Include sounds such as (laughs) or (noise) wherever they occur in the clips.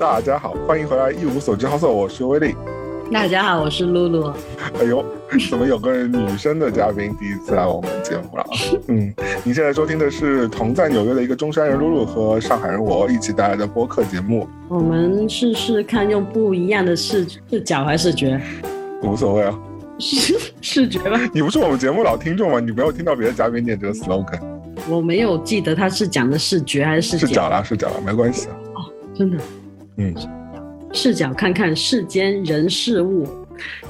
大家好，欢迎回来一无所知好色，我是威力。大家好，我是露露。哎呦，怎么有个女生的嘉宾第一次来我们节目了？(laughs) 嗯，你现在收听的是同在纽约的一个中山人露露和上海人我一起带来的播客节目。我们试试看用不一样的视视角还是视觉？无所谓啊，视视觉吧。你不是我们节目老听众吗？你没有听到别的嘉宾念这个 slogan？我没有记得他是讲的视觉还是视角啦，视角啦，没关系啊。哦，真的，嗯。视角看看世间人事物，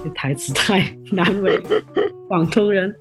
这台词太难为广东人，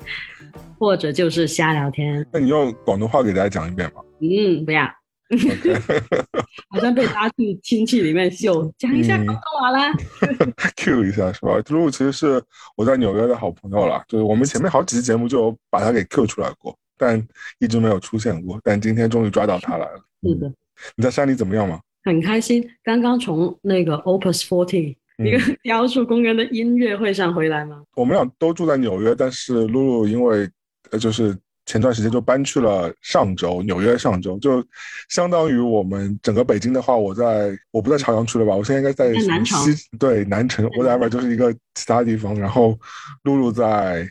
或者就是瞎聊天。那你用广东话给大家讲一遍吧。嗯，不要，(laughs) 好像被拉去亲戚里面秀，讲一下广东话啦。(laughs) Q 一下是吧？露露其实是我在纽约的好朋友了，(laughs) 就是我们前面好几期节目就把他给 Q 出来过，但一直没有出现过，但今天终于抓到他来了。是的。你在山里怎么样吗？很开心，刚刚从那个 Opus Forty 一个雕塑公园的音乐会上回来吗？我们俩都住在纽约，但是露露因为呃，就是前段时间就搬去了上周，纽约上周就相当于我们整个北京的话，我在我不在朝阳区了吧？我现在应该在西对南城，，whatever 就是一个其他地方，然后露露在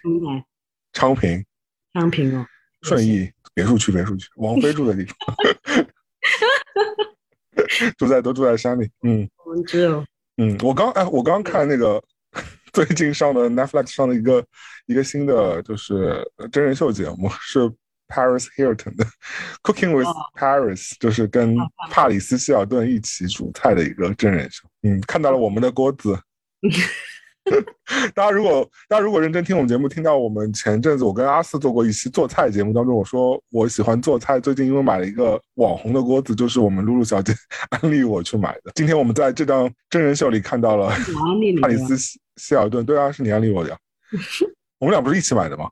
昌平，昌平哦，顺义别墅区，别墅区，王菲住的地方。(laughs) (laughs) 住在都住在山里，嗯，我们只有，嗯，我刚哎，我刚看那个最近上的 Netflix 上的一个一个新的就是真人秀节目，是 Paris Hilton 的 Cooking with Paris，就是跟帕里斯希尔顿一起煮菜的一个真人秀，嗯，看到了我们的锅子。(laughs) (laughs) 大家如果大家如果认真听我们节目，听到我们前阵子我跟阿四做过一期做菜节目当中，我说我喜欢做菜，最近因为买了一个网红的锅子，就是我们露露小姐 (laughs) 安利我去买的。今天我们在这张真人秀里看到了 (laughs) 帕里斯希尔顿，对啊，是你安利我的，我们俩不是一起买的吗？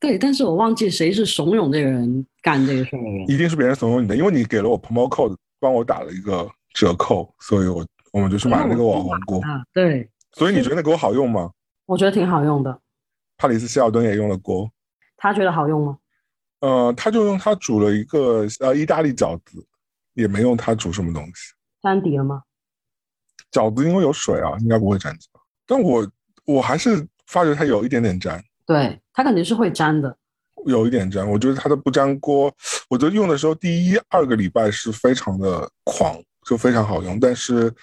对，但是我忘记谁是怂恿这个人干这个事儿了，一定是别人怂恿你的，因为你给了我 promo code，帮我打了一个折扣，所以我我们就去买了那个网红锅，对。所以你觉得那锅好用吗？我觉得挺好用的。帕里斯希尔顿也用了锅，他觉得好用吗？呃，他就用它煮了一个呃意大利饺子，也没用它煮什么东西。粘底了吗？饺子因为有水啊，应该不会粘底？但我我还是发觉它有一点点粘。对，它肯定是会粘的。有一点粘，我觉得它的不粘锅，我觉得用的时候第一二个礼拜是非常的狂，就非常好用，但是。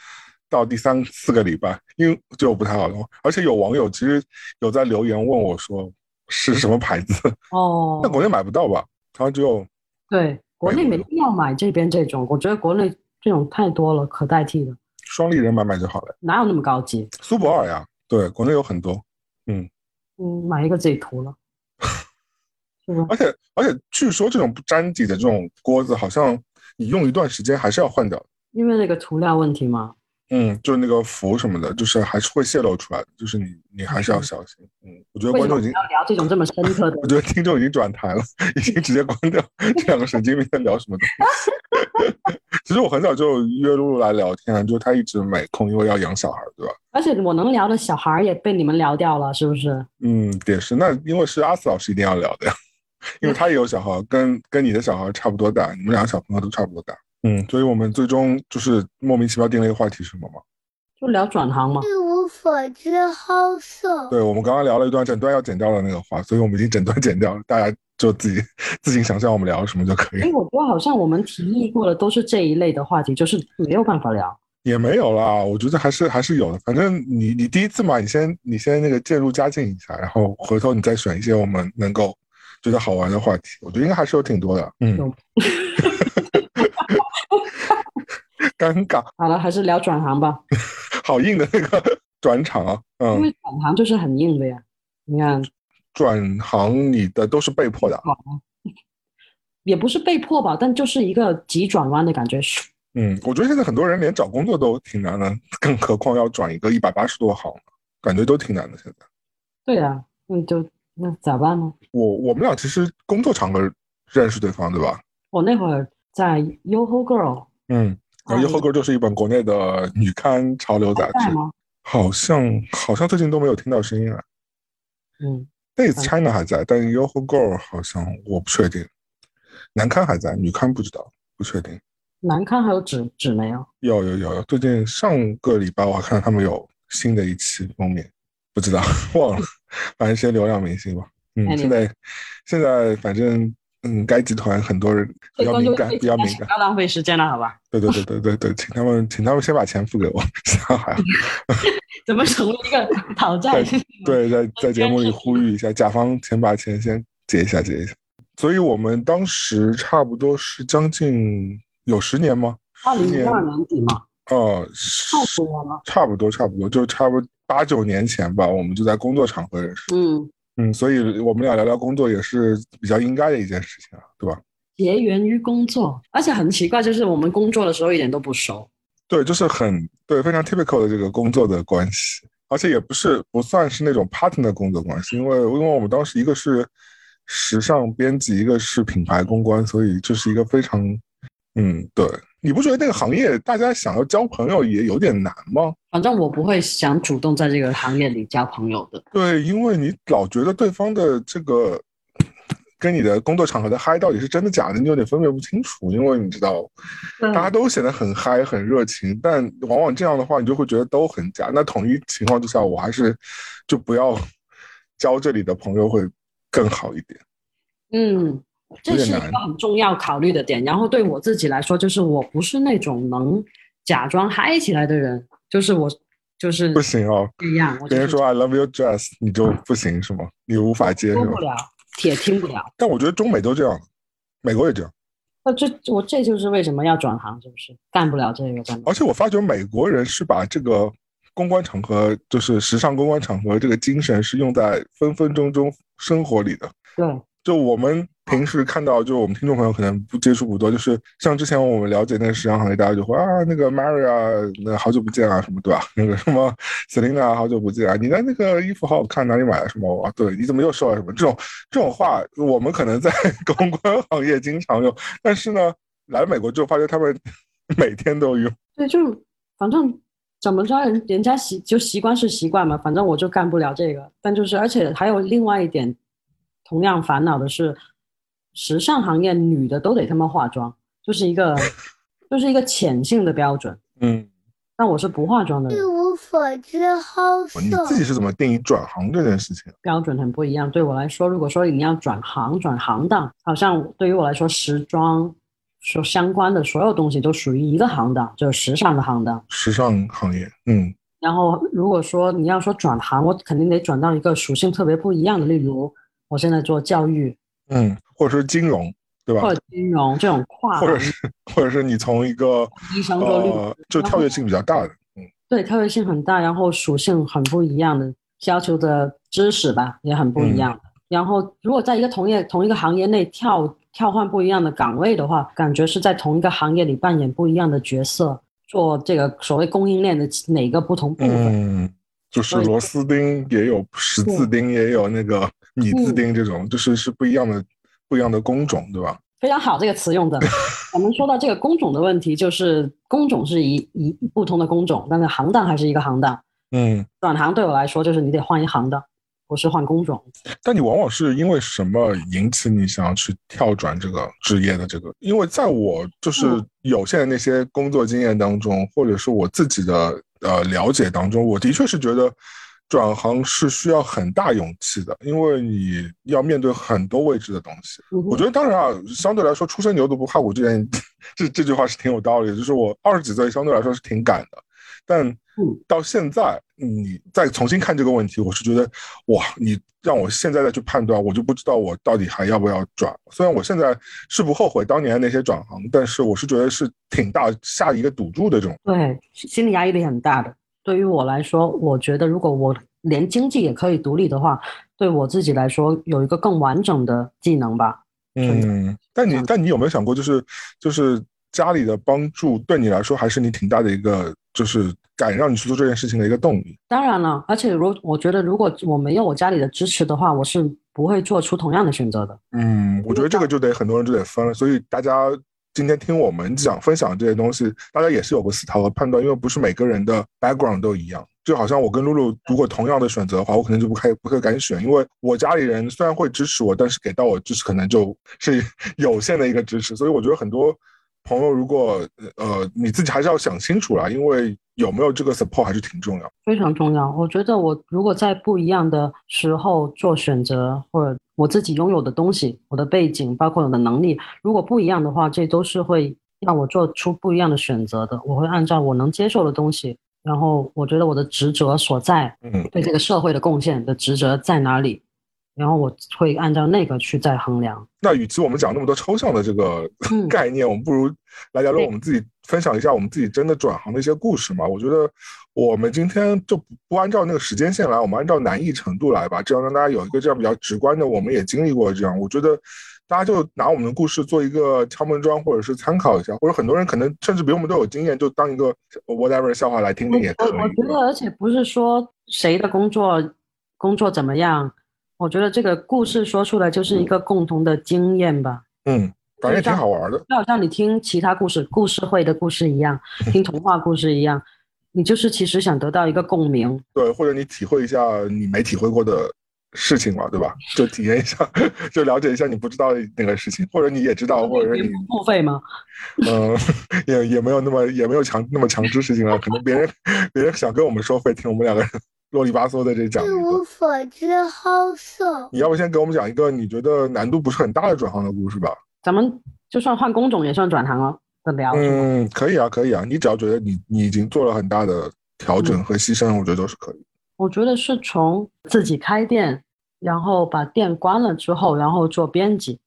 到第三四个礼拜，因为就不太好用，而且有网友其实有在留言问我说是什么牌子？哦，那国内买不到吧？他只有对国内没必要买这边这种，我觉得国内这种太多了，可代替的。双立人买买就好了，哪有那么高级？苏泊尔呀，对，国内有很多，嗯。嗯，买一个自己涂了，(laughs) 而且而且据说这种不粘底的这种锅子，好像你用一段时间还是要换掉，因为那个涂料问题吗？嗯，就是那个符什么的，就是还是会泄露出来的，就是你你还是要小心。嗯，我觉得观众已经要聊这种这么深刻的，我觉得听众已经转台了，已经直接关掉。这两个神经病在聊什么东西？(laughs) 其实我很早就约露露来聊天，就她一直没空，因为要养小孩，对吧？而且我能聊的小孩也被你们聊掉了，是不是？嗯，也是。那因为是阿四老师一定要聊的呀，(laughs) 因为他也有小孩，跟跟你的小孩差不多大，你们两个小朋友都差不多大。嗯，所以我们最终就是莫名其妙定了一个话题，是什么吗？就聊转行吗。一无所知，好色。对，我们刚刚聊了一段整段要剪掉的那个话，所以我们已经整段剪掉了，大家就自己自行想象我们聊什么就可以。哎，我觉得好像我们提议过的都是这一类的话题，就是没有办法聊。也没有啦，我觉得还是还是有的。反正你你第一次嘛，你先你先那个渐入佳境一下，然后回头你再选一些我们能够觉得好玩的话题，我觉得应该还是有挺多的。嗯。(laughs) 尴尬，好了，还是聊转行吧。(laughs) 好硬的那个转场啊，嗯，因为转行就是很硬的呀。你看，转行你的都是被迫的，(laughs) 也不是被迫吧，但就是一个急转弯的感觉。嗯，我觉得现在很多人连找工作都挺难的，更何况要转一个一百八十多行，感觉都挺难的。现在，对呀，那就那咋办呢？我我们俩其实工作场合认识对方，对吧？我那会儿在 YoHo Girl，嗯。然后 Yoho Girl》就是一本国内的女刊潮流杂志，好像好像最近都没有听到声音了。嗯，那 China 还在，但《Yoho Girl》好像我不确定。男刊还在，女刊不知道，不确定。男刊还有纸纸媒哦，有有有有，最近上个礼拜我还看到他们有新的一期封面，不知道 (laughs) 忘了，反正一些流量明星吧。嗯，现在现在反正嗯，该集团很多人比较敏感，比较敏感不。要浪费时间了，好吧？对对对对对对，请他们请他们先把钱付给我，(laughs) 这样还好。怎么成为一个讨债？对，在在节目里呼吁一下，甲方先把钱先结一下，结一下。所以我们当时差不多是将近有十年吗？二零十年二年底吗，哦，差不多了。差不多差不多，就差不多八九年前吧，我们就在工作场合认识。嗯，嗯，所以我们俩聊聊工作也是比较应该的一件事情啊，对吧？结缘于工作，而且很奇怪，就是我们工作的时候一点都不熟。对，就是很对，非常 typical 的这个工作的关系，而且也不是不算是那种 partner 的工作关系，因为因为我们当时一个是时尚编辑，一个是品牌公关，所以这是一个非常嗯，对，你不觉得那个行业大家想要交朋友也有点难吗？反正我不会想主动在这个行业里交朋友的。对，因为你老觉得对方的这个跟你的工作场合的嗨到底是真的假的，你有点分辨不清楚。因为你知道，大家都显得很嗨、很热情，但往往这样的话，你就会觉得都很假。那统一情况之下，我还是就不要交这里的朋友会更好一点。嗯，这是一个很重要考虑的点。然后对我自己来说，就是我不是那种能假装嗨起来的人，就是我就是不行哦，不一样，别人说 I love your dress，你就不行是吗？你无法接是吧说不？了，也听不了。(laughs) 但我觉得中美都这样，美国也这样。那这我这就是为什么要转行，是不是干不了这个干？而且我发觉美国人是把这个公关场合，就是时尚公关场合这个精神是用在分分钟钟生活里的。对，就我们平时看到，就我们听众朋友可能不接触不多，就是像之前我们了解那个时尚行业，大家就会啊，那个 Maria，那好久不见啊，什么对吧？(laughs) 那个什么 Selina，好久不见啊，你的那个衣服好好看，哪里买的？什么啊？对，你怎么又瘦了？什么这种这种话，我们可能在 (laughs) 公关行业经常用，但是呢，来美国之后，发现他们每天都用。对，就反正怎么着，人人家习就习惯是习惯嘛，反正我就干不了这个。但就是，而且还有另外一点，同样烦恼的是，时尚行业女的都得他妈化妆，就是一个 (laughs) 就是一个潜性的标准。嗯，但我是不化妆的人一，无所知好你。自己是怎么定义转行这件事情？标准很不一样。对我来说，如果说你要转行转行当，好像对于我来说，时装说相关的所有东西都属于一个行当，就是时尚的行当。时尚行业，嗯然后如果说你要说转行，我肯定得转到一个属性特别不一样的，例如我现在做教育嗯，或者是金融，对吧？或者金融这种跨或者是或者是你从一个医生做律师呃，就跳跃性比较大的，嗯对，跳跃性很大，然后属性很不一样的，要求的知识吧也很不一样。然后如果在一个同业同一个行业内跳跳换不一样的岗位的话，感觉是在同一个行业里扮演不一样的角色，做这个所谓供应链的哪个不同部分。嗯，就是螺丝钉也有十字钉，也有那个米字钉这种，就是是不一样的不一样的工种，对吧？非常好，这个词用的。(laughs) 我们说到这个工种的问题，就是工种是一一不同的工种，但是行当还是一个行当。嗯，转行对我来说，就是你得换一行当，不是换工种。但你往往是因为什么引起你想要去跳转这个职业的这个？因为在我就是嗯有限的那些工作经验当中，或者是我自己的呃了解当中，我的确是觉得转行是需要很大勇气的，因为你要面对很多未知的东西。嗯我觉得当然啊，相对来说，初生牛犊不怕虎 (laughs) 这件这这句话是挺有道理的。就是我二十几岁相对来说是挺赶的，但嗯到现在你再重新看这个问题，我是觉得哇，你让我现在再去判断，我就不知道我到底还要不要转。虽然我现在是不后悔当年那些转行，但是我是觉得是挺大下一个赌注的这种。对，心理压力很大的。对于我来说，我觉得如果我连经济也可以独立的话，对我自己来说有一个更完整的技能吧。嗯，但你但你有没有想过，就是就是家里的帮助对你来说还是你挺大的一个，就是敢让你去做这件事情的一个动力。当然了，而且如我觉得，如果我没有我家里的支持的话，我是不会做出同样的选择的。嗯，我觉得这个就得很多人就得分了，所以大家今天听我们讲分享这些东西，大家也是有个思考和判断，因为不是每个人的 background 都一样。就好像我跟露露如果同样的选择的话，我可能就不开不会敢选，因为我家里人虽然会支持我，但是给到我支持可能就是有限的一个支持，所以我觉得很多朋友如果呃你自己还是要想清楚啦，因为有没有这个 support 还是挺重要。非常重要。我觉得我如果在不一样的时候做选择，或者我自己拥有的东西、我的背景，包括我的能力，如果不一样的话，这都是会让我做出不一样的选择的。我会按照我能接受的东西，然后我觉得我的职责所在，嗯对这个社会的贡献的职责在哪里，然后我会按照那个去再衡量。那与其我们讲那么多抽象的这个嗯 (laughs) 概念，我们不如来聊聊我们自己，分享一下我们自己真的转行的一些故事嘛。我觉得我们今天就不不按照那个时间线来，我们按照难易程度来吧，这样让大家有一个这样比较直观的，我们也经历过这样。我觉得大家就拿我们的故事做一个敲门砖，或者是参考一下，或者很多人可能甚至比我们都有经验，就当一个 whatever 笑话来听听也可以。我我觉得，而且不是说谁的工作工作怎么样，我觉得这个故事说出来就是一个共同的经验吧。嗯，反正也挺好玩的。就好像你听其他故事、故事会的故事一样，听童话故事一样，你就是其实想得到一个共鸣。对，或者你体会一下你没体会过的事情嘛，对吧？就体验一下，(laughs) 就了解一下你不知道的那个事情，或者你也知道，或者是你付费吗？嗯，(laughs) 也也没有那么也没有强那么强制事情了。可能别人别人想跟我们收费，听我们两个人啰里吧嗦的这讲一一。无所知好色。你要不先给我们讲一个你觉得难度不是很大的转行的故事吧？咱们就算换工种也算转行了的聊。嗯，可以啊，可以啊。你只要觉得你你已经做了很大的调整和牺牲，我觉得都是可以。我觉得是从自己开店，然后把店关了之后，然后做编辑。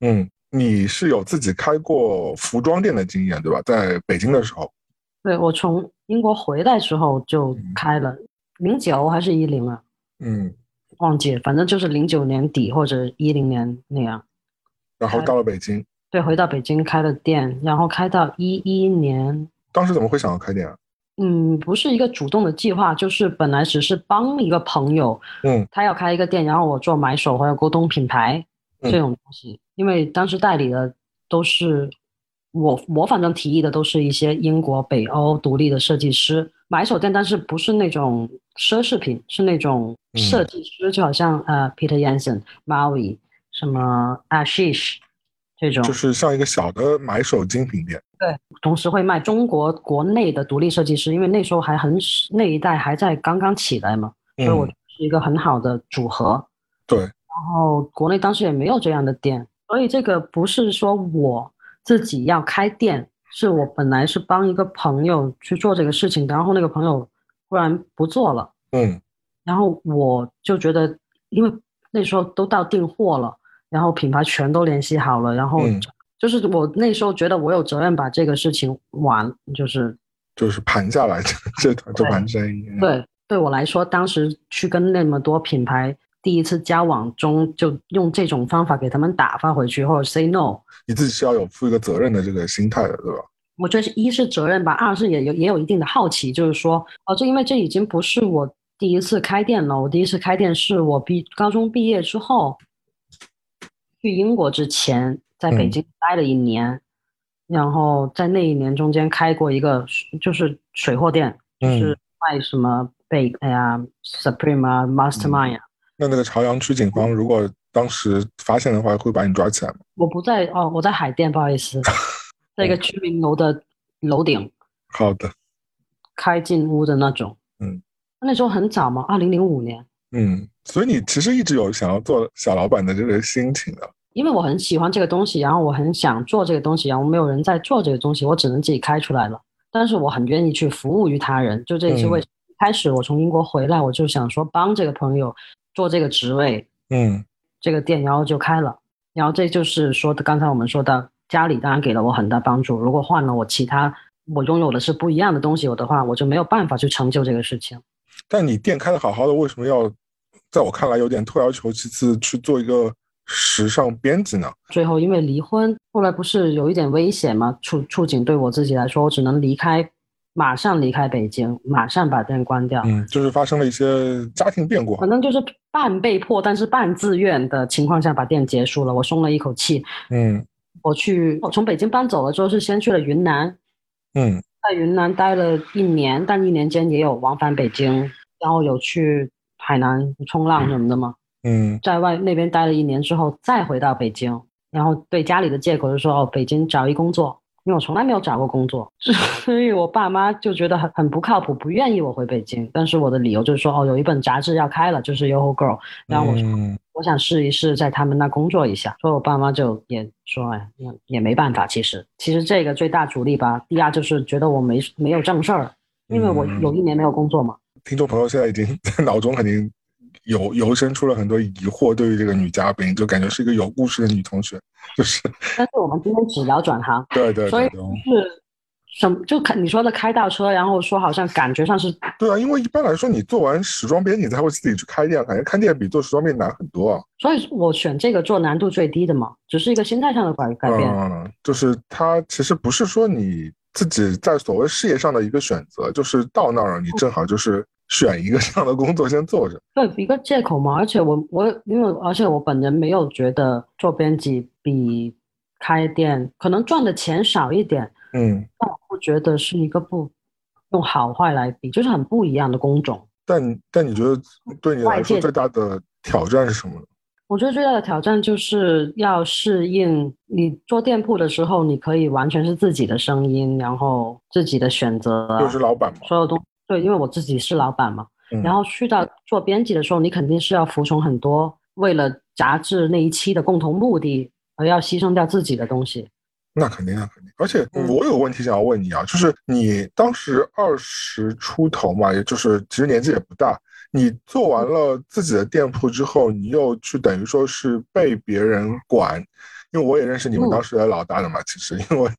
嗯，你是有自己开过服装店的经验，对吧？在北京的时候。对我从英国回来之后就开了，零九还是一零啊？嗯，忘记了，反正就是零九年底或者一零年那样。然后到了北京，对，回到北京开了店，然后开到一一年。当时怎么会想要开店啊？嗯，不是一个主动的计划，就是本来只是帮一个朋友，嗯，他要开一个店，然后我做买手还有沟通品牌嗯这种东西，因为当时代理的都是我，我反正提议的都是一些英国、北欧独立的设计师买手店，但是不是那种奢侈品，是那种嗯设计师，就好像呃 Peter Jensen、Maui 什么 Ashish 这种，就是像一个小的买手精品店。对同时会卖中国国内的独立设计师，因为那时候还很那一代还在刚刚起来嘛，所以我嗯觉得是一个很好的组合。对，然后国内当时也没有这样的店，所以这个不是说我自己要开店，是我本来是帮一个朋友去做这个事情，然后那个朋友忽然不做了，嗯然后我就觉得，因为那时候都到订货了，然后品牌全都联系好了，然后嗯就是我那时候觉得我有责任把这个事情完，就是就是盘下来 (laughs) 这这这盘生意。，对对我来说，当时去跟那么多品牌第一次交往中，就用这种方法给他们打发回去，或者 say no。你自己是要有负一个责任的这个心态的，对吧？我觉得是一是责任吧，二是也有也有一定的好奇，就是说，哦，这因为这已经不是我第一次开店了，我第一次开店是我毕高中毕业之后，去英国之前，在北嗯京待了一年，然后在那一年中间开过一个就是水货店，就是卖什么贝哎呀 Supreme 啊 Mastermind 啊。那那个朝阳区警方如果当时发现的话，会把你抓起来吗？我不在哦，我在海淀，不好意思，(laughs) 在一个居民楼的楼顶好的，开进屋的那种。嗯，那时候很早嘛，二零零五年，嗯，所以你其实一直有想要做小老板的这个心情的。因为我很喜欢这个东西，然后我很想做这个东西，然后没有人在做这个东西，我只能自己开出来了。但是我很愿意去服务于他人，就这也是为什么开始我从英国回来，我就想说帮这个朋友做这个职位，嗯这个店，然后就开了。然后这就是说的，刚才我们说的家里当然给了我很大帮助。如果换了我其他我拥有的是不一样的东西有的话，我就没有办法去成就这个事情。但你店开的好好的，为什么要在我看来有点退而求其次去做一个时尚编辑呢？最后因为离婚，后来不是有一点危险吗？处处境对我自己来说，我只能离开，马上离开北京，马上把店关掉。嗯，就是发生了一些家庭变故。反正就是半被迫，但是半自愿的情况下把店结束了，我松了一口气。嗯我去，我从北京搬走了之后，是先去了云南，嗯在云南待了一年，但一年间也有往返北京，然后有去海南冲浪什么的嘛。嗯在外那边待了一年之后，再回到北京，然后对家里的借口就说哦，北京找一工作，因为我从来没有找过工作，(laughs) 所以我爸妈就觉得很很不靠谱，不愿意我回北京。但是我的理由就是说，哦，有一本杂志要开了，就是 YOHO Girl，然后我说、嗯我想试一试在他们那工作一下，所以我爸妈就也说，哎，那也没办法。其实，其实这个最大阻力吧，第二就是觉得我没没有正事儿，因为我嗯有一年没有工作嘛。听众朋友现在已经在 (laughs) 脑中肯定有油生出了很多疑惑，对于这个女嘉宾，就感觉是一个有故事的女同学，就是但是我们今天只聊转行，对对所以是什么？就开你说的开倒车，然后说好像感觉上是对啊，因为一般来说你做完时装编，你才会自己去开店，感觉开店比做时装编难很多啊。所以我选这个做难度最低的嘛，只是一个心态上的改改变。嗯，就是它其实不是说你自己在所谓事业上的一个选择，就是到那儿了，你正好就是选一个这样的工作先做着。对，一个借口嘛。而且我我因为而且我本人没有觉得做编辑比开店可能赚的钱少一点，嗯，但我不觉得是一个不用好坏来比，就是很不一样的工种。但但你觉得对你来说最大的挑战是什么呢？我觉得最大的挑战就是要适应你做店铺的时候，你可以完全是自己的声音，然后自己的选择啊，就是老板嘛。所有东对，因为我自己是老板嘛。嗯然后去到做编辑的时候，你肯定是要服从很多为了杂志那一期的共同目的而要牺牲掉自己的东西。那肯定，啊肯定。而且嗯我有个问题想要问你啊，就是你当时二十出头嘛，也就是其实年纪也不大。你做完了自己的店铺之后，你又去等于说是被别人管，因为我也认识你们嗯当时的老大的嘛，其实因为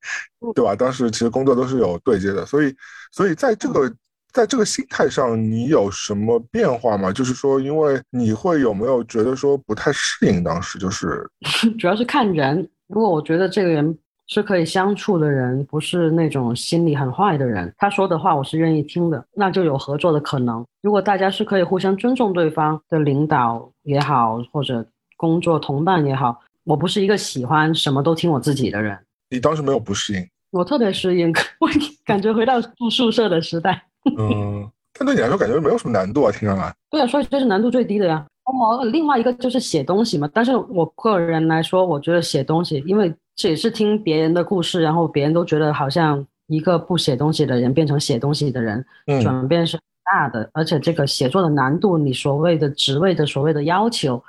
对吧？当时其实工作都是有对接的，所以所以在这个在这个心态上，你有什么变化吗？就是说，因为你会有没有觉得说不太适应当时就是 (laughs) 主要是看人，如果我觉得这个人是可以相处的人，不是那种心里很坏的人，他说的话我是愿意听的，那就有合作的可能。如果大家是可以互相尊重对方的领导也好，或者工作同伴也好，我不是一个喜欢什么都听我自己的人。你当时没有不适应？我特别适应，(laughs) 我感觉回到住宿舍的时代。(laughs) 嗯，但对你来说感觉没有什么难度啊，听上来。对啊，所以这是难度最低的呀。我另外一个就是写东西嘛，但是我个人来说，我觉得写东西，因为这也是听别人的故事，然后别人都觉得好像一个不写东西的人变成写东西的人，嗯转变是很大的，而且这个写作的难度，你所谓的职位的所谓的要求，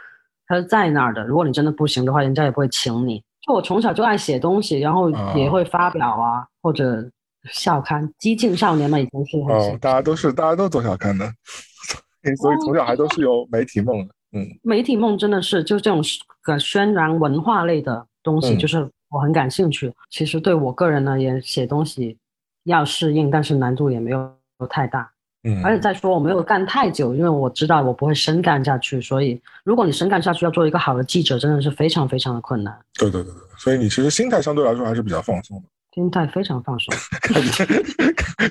它是在那儿的。如果你真的不行的话，人家也不会请你。就我从小就爱写东西，然后也会发表啊，或者校刊，激进少年嘛，以前是很哦，大家都是大家都做小看的，所以从小还都是有媒体梦的。嗯 (laughs) 媒体梦真的是就这种个渲染文化类的东西，嗯就是我很感兴趣。其实对我个人呢，也写东西要适应，但是难度也没有太大。嗯，而且再说我没有干太久，因为我知道我不会深干下去，所以如果你深干下去，要做一个好的记者，真的是非常非常的困难。对对对对，所以你其实心态相对来说还是比较放松的，心态非常放松。(laughs) 感觉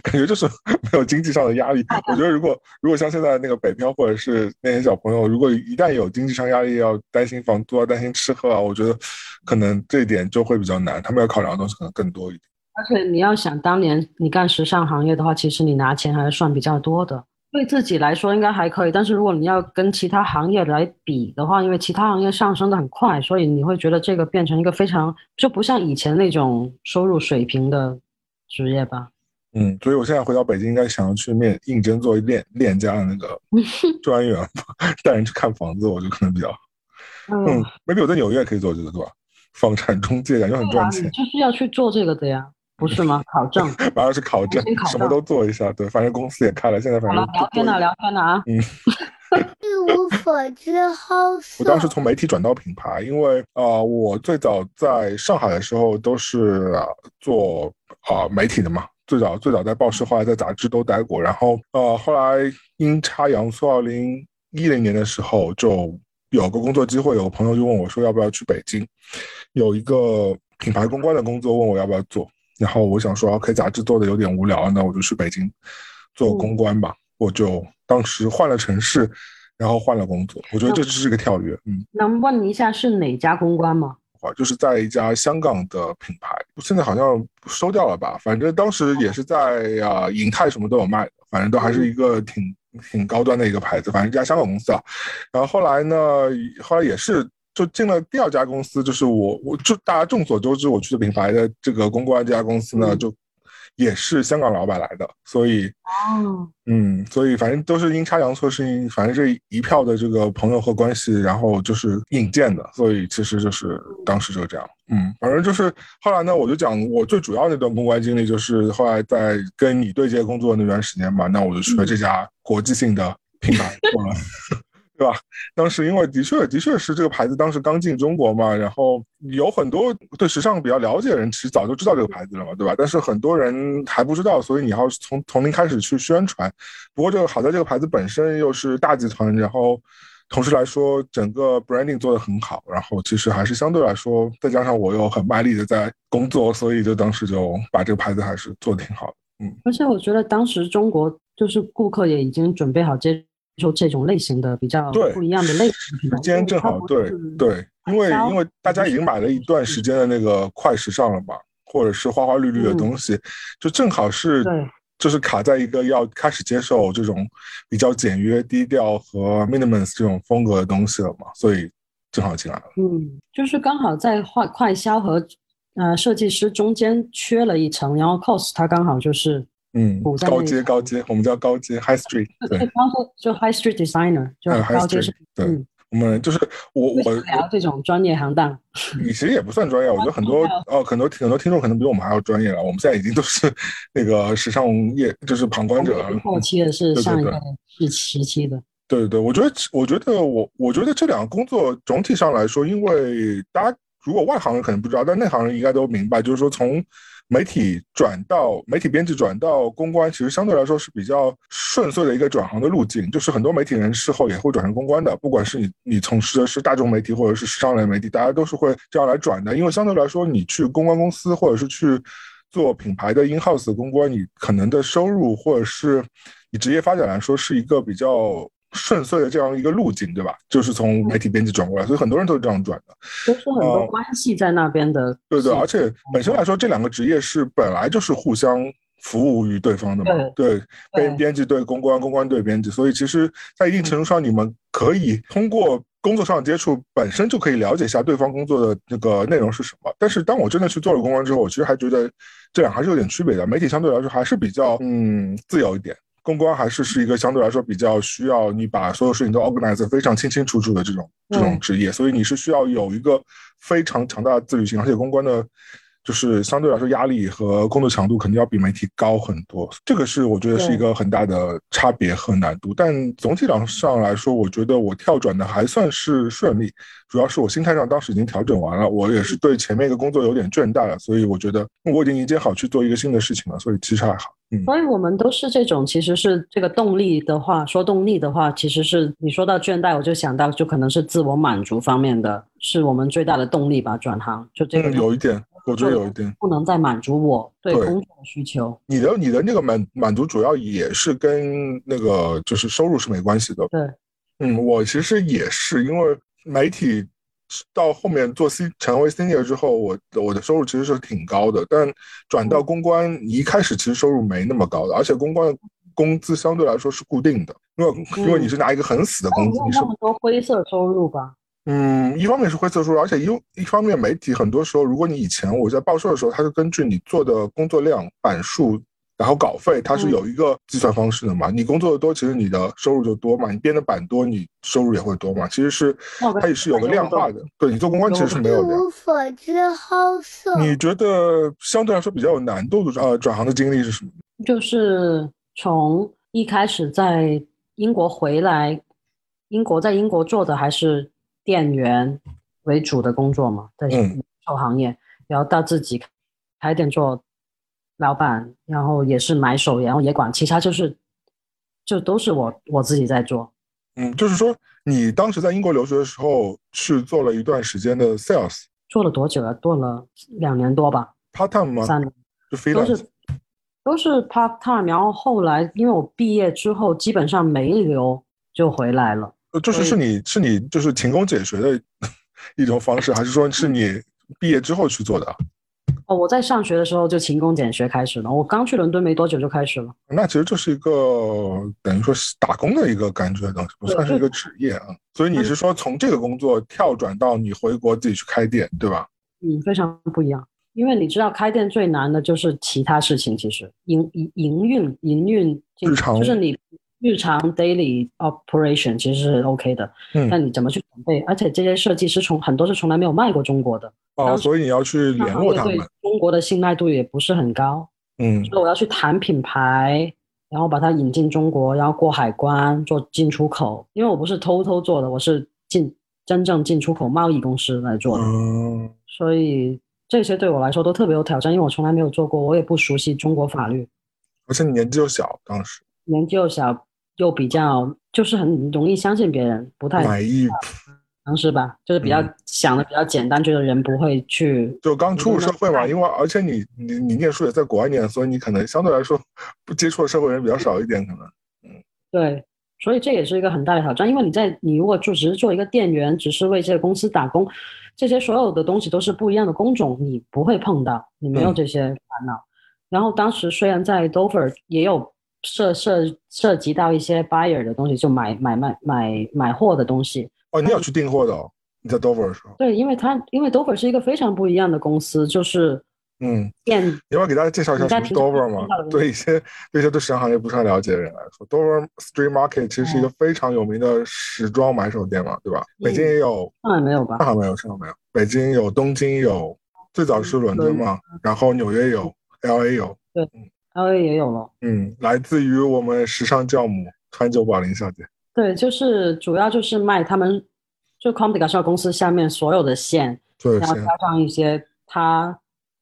感觉就是没有经济上的压力。我觉得如果如果像现在那个北漂或者是那些小朋友，如果一旦有经济上压力，要担心房租啊，担心吃喝啊，我觉得可能这一点就会比较难，他们要考量的东西可能更多一点。而且你要想，当年你干时尚行业的话，其实你拿钱还是算比较多的。对自己来说应该还可以，但是如果你要跟其他行业来比的话，因为其他行业上升的很快，所以你会觉得这个变成一个非常就不像以前那种收入水平的职业吧。嗯，所以我现在回到北京，应该想要去面应征做链链家的那个 (laughs) 专员，带人去看房子，我就可能比较嗯嗯，，maybe 我在纽约可以做这个，对吧？房产中介感觉很赚钱你，就是要去做这个的呀，不是吗？考证。(laughs) 反正是考证，考什么都做一下，对，反正公司也开了，现在反正聊天呢，聊天呢啊。(laughs) 一无所知好色。(laughs) 我当时从媒体转到品牌，因为呃，我最早在上海的时候都是、呃做啊、呃媒体的嘛，最早最早在报社，后来在杂志都待过，然后呃，后来阴差阳错，二零一零年的时候就有个工作机会，有个朋友就问我说要不要去北京，有一个品牌公关的工作，问我要不要做，然后我想说，OK，杂志做的有点无聊，那我就去北京做公关吧，我就当时换了城市。然后换了工作，我觉得这只是个跳跃，嗯，能问一下是哪家公关吗？就是在一家香港的品牌，现在好像收掉了吧？反正当时也是在啊、银泰什么都有卖的，反正都还是一个挺挺高端的一个牌子，反正一家香港公司啊。然后后来呢，后来也是就进了第二家公司，就是我我就大家众所周知，我去的品牌的这个公关这家公司呢，就也是香港老板来的，所以哦，嗯，所以反正都是阴差阳错，是因反正这一票的这个朋友和关系，然后就是引荐的，所以其实就是当时就这样，嗯，反正就是后来呢，我就讲我最主要那段公关经历，就是后来在跟你对接工作那段时间嘛，那我就去了这家国际性的品牌做了。对吧？(laughs) 当时因为的确的确是这个牌子当时刚进中国嘛，然后有很多对时尚比较了解的人，其实早就知道这个牌子了嘛，对吧？但是很多人还不知道，所以你要从从零开始去宣传。不过这个好在这个牌子本身又是大集团，然后同时来说整个 branding 做得很好，然后其实还是相对来说，再加上我又很卖力的在工作，所以就当时就把这个牌子还是做得挺好的。嗯，而且我觉得当时中国就是顾客也已经准备好接。就这种类型的比较不一样的类型，时间正好对对，因为因为大家已经买了一段时间的那个快时尚了嘛，或者是花花绿绿的东西，就正好是就是卡在一个要开始接受这种比较简约、低调和 minimalist 这种风格的东西了嘛，所以正好进来了。嗯，就是刚好在快快销和呃设计师中间缺了一层，然后 cos 它刚好就是。嗯，高阶高阶，我们叫高阶 high street，对，就 high street designer，就高阶是，对，我们就是我我聊这种专业行当，你其实也不算专业，我觉得很多 (laughs) 哦，很多很多听众可能比我们还要专业了，我们现在已经都是那个时尚业，就是旁观者，后期的。是上一个是时期的，对对对，我觉得我觉得我我觉得这两个工作总体上来说，因为大家如果外行人可能不知道，但内行人应该都明白，就是说从。媒体转到媒体编辑转到公关，其实相对来说是比较顺遂的一个转行的路径。就是很多媒体人事后也会转成公关的，不管是你你从事的是大众媒体或者是时尚类媒体，大家都是会这样来转的。因为相对来说，你去公关公司或者是去做品牌的 in house 公关，你可能的收入或者是你职业发展来说是一个比较。顺遂的这样一个路径，对吧？就是从媒体编辑转过来，所以很多人都是这样转的，都是很多关系在那边的。对对，而且本身来说，这两个职业是本来就是互相服务于对方的嘛。对，编编辑对公关，公关对编辑，所以其实，在一定程度上，你们可以通过工作上的接触，本身就可以了解一下对方工作的那个内容是什么。但是，当我真的去做了公关之后，我其实还觉得这两还是有点区别的。媒体相对来说还是比较嗯自由一点。公关还是是一个相对来说比较需要你把所有事情都 organize 非常清清楚楚的这种这种职业，所以你是需要有一个非常强大的自律性，而且公关的。就是相对来说，压力和工作强度肯定要比媒体高很多，这个是我觉得是一个很大的差别和难度。但总体上来说，我觉得我跳转的还算是顺利，主要是我心态上当时已经调整完了，我也是对前面一个工作有点倦怠了，所以我觉得我已经迎接好去做一个新的事情了，所以其实还好。嗯，所以我们都是这种，其实是这个动力的话，说动力的话，其实是你说到倦怠，我就想到就可能是自我满足方面的，是我们最大的动力吧，转行就这个有一点。我觉得有一点不能再满足我对工作的需求。你的你的那个满满足主要也是跟那个就是收入是没关系的。对，嗯，我其实也是因为媒体到后面做 C 成为 senior 之后，我我的收入其实是挺高的，但转到公关一开始其实收入没那么高的，而且公关的工资相对来说是固定的，因为因为你是拿一个很死的工资，你是那么多灰色收入吧？嗯，一方面是灰色收入，而且一一方面媒体很多时候，如果你以前我在报社的时候，它是根据你做的工作量、版数，然后稿费，它是有一个计算方式的嘛。你工作的多，其实你的收入就多嘛。你编的版多，你收入也会多嘛。其实是它也是有个量化的。对你做公关其实是没有的。无法之好色。你觉得相对来说比较有难度的呃转行的经历是什么？就是从一开始在英国回来，英国在英国做的还是。店员为主的工作嘛，在零售行业，然后到自己开店做老板，然后也是买手，然后也管其他，就是就都是我我自己在做。嗯，就是说你当时在英国留学的时候，是做了一段时间的 sales，做了多久啊？做了两年多吧。part time 吗？三年，就非都是都是 part time，然后后来因为我毕业之后基本上没留，就回来了。就是是你是你就是勤工俭学的一种方式，还是说是你毕业之后去做的？哦，我在上学的时候就勤工俭学开始了，我刚去伦敦没多久就开始了。那其实就是一个等于说是打工的一个感觉的东西，不算是一个职业啊。所以你是说从这个工作跳转到你回国自己去开店，对吧？嗯，非常不一样。因为你知道，开店最难的就是其他事情，其实营营营运营运日常就是你日常 daily operation 其实是 OK 的，嗯。那你怎么去准备？而且这些设计师从很多是从来没有卖过中国的，哦，所以你要去联络他们，中国的信赖度也不是很高，嗯。所以我要去谈品牌，然后把它引进中国，然后过海关做进出口。因为我不是偷偷做的，我是进真正进出口贸易公司来做的，嗯，所以这些对我来说都特别有挑战，因为我从来没有做过，我也不熟悉中国法律，而且你年纪又小，当时。年纪又小，又比较就是很容易相信别人，不太满意，常识吧，就是比较嗯想的比较简单，觉得人不会去就刚出入社会嘛，嗯因为而且你你你念书也在国外念，所以你可能相对来说不接触的社会人比较少一点，可能。对，所以这也是一个很大的挑战，因为你在你如果就只是做一个店员，只是为这个公司打工，这些所有的东西都是不一样的工种，你不会碰到，你没有嗯这些烦恼。然后当时虽然在 Dover 也有涉涉涉及到一些 buyer 的东西，就买买卖买买货的东西。哦，你有去订货的哦？你在 Dover 的时候，对，因为它因为 Dover 是一个非常不一样的公司，就是嗯，店你要给大家介绍一下什么 Dover 吗？对一些对一些对时尚行业不是很了解的人来说，Dover Street Market 其实是一个非常有名的时装买手店嘛，对吧？北京也有，上海没有吧上？海没有，上海没有，北京有，东京有，最早是伦敦嘛，然后纽约有，L A 有，LA 也有了。嗯，来自于我们时尚教母川久保玲小姐。对，就是主要就是卖他们就 c o m d i g a s 公司下面所有的线，对，然后加上一些他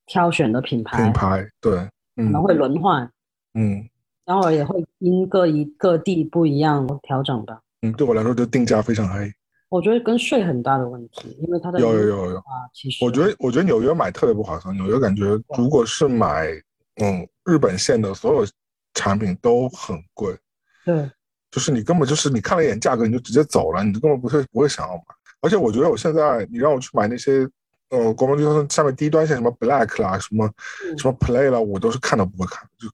挑选的品牌，品牌，对，嗯可能会轮换，嗯然后也会因各一各地不一样调整吧。嗯，对我来说就定价非常黑。我觉得跟税很大的问题，因为它的有有有有，啊，其实我觉得我觉得纽约买特别不划算，纽约感觉如果是买嗯日本线的所有产品都很贵，对就是你根本就是你看了一眼价格你就直接走了，你根本不会不会想要买。而且我觉得我现在你让我去买那些呃国贸集团下面低端线什么 Black 啦，什么嗯什么 Play 啦，我都是看都不会看。就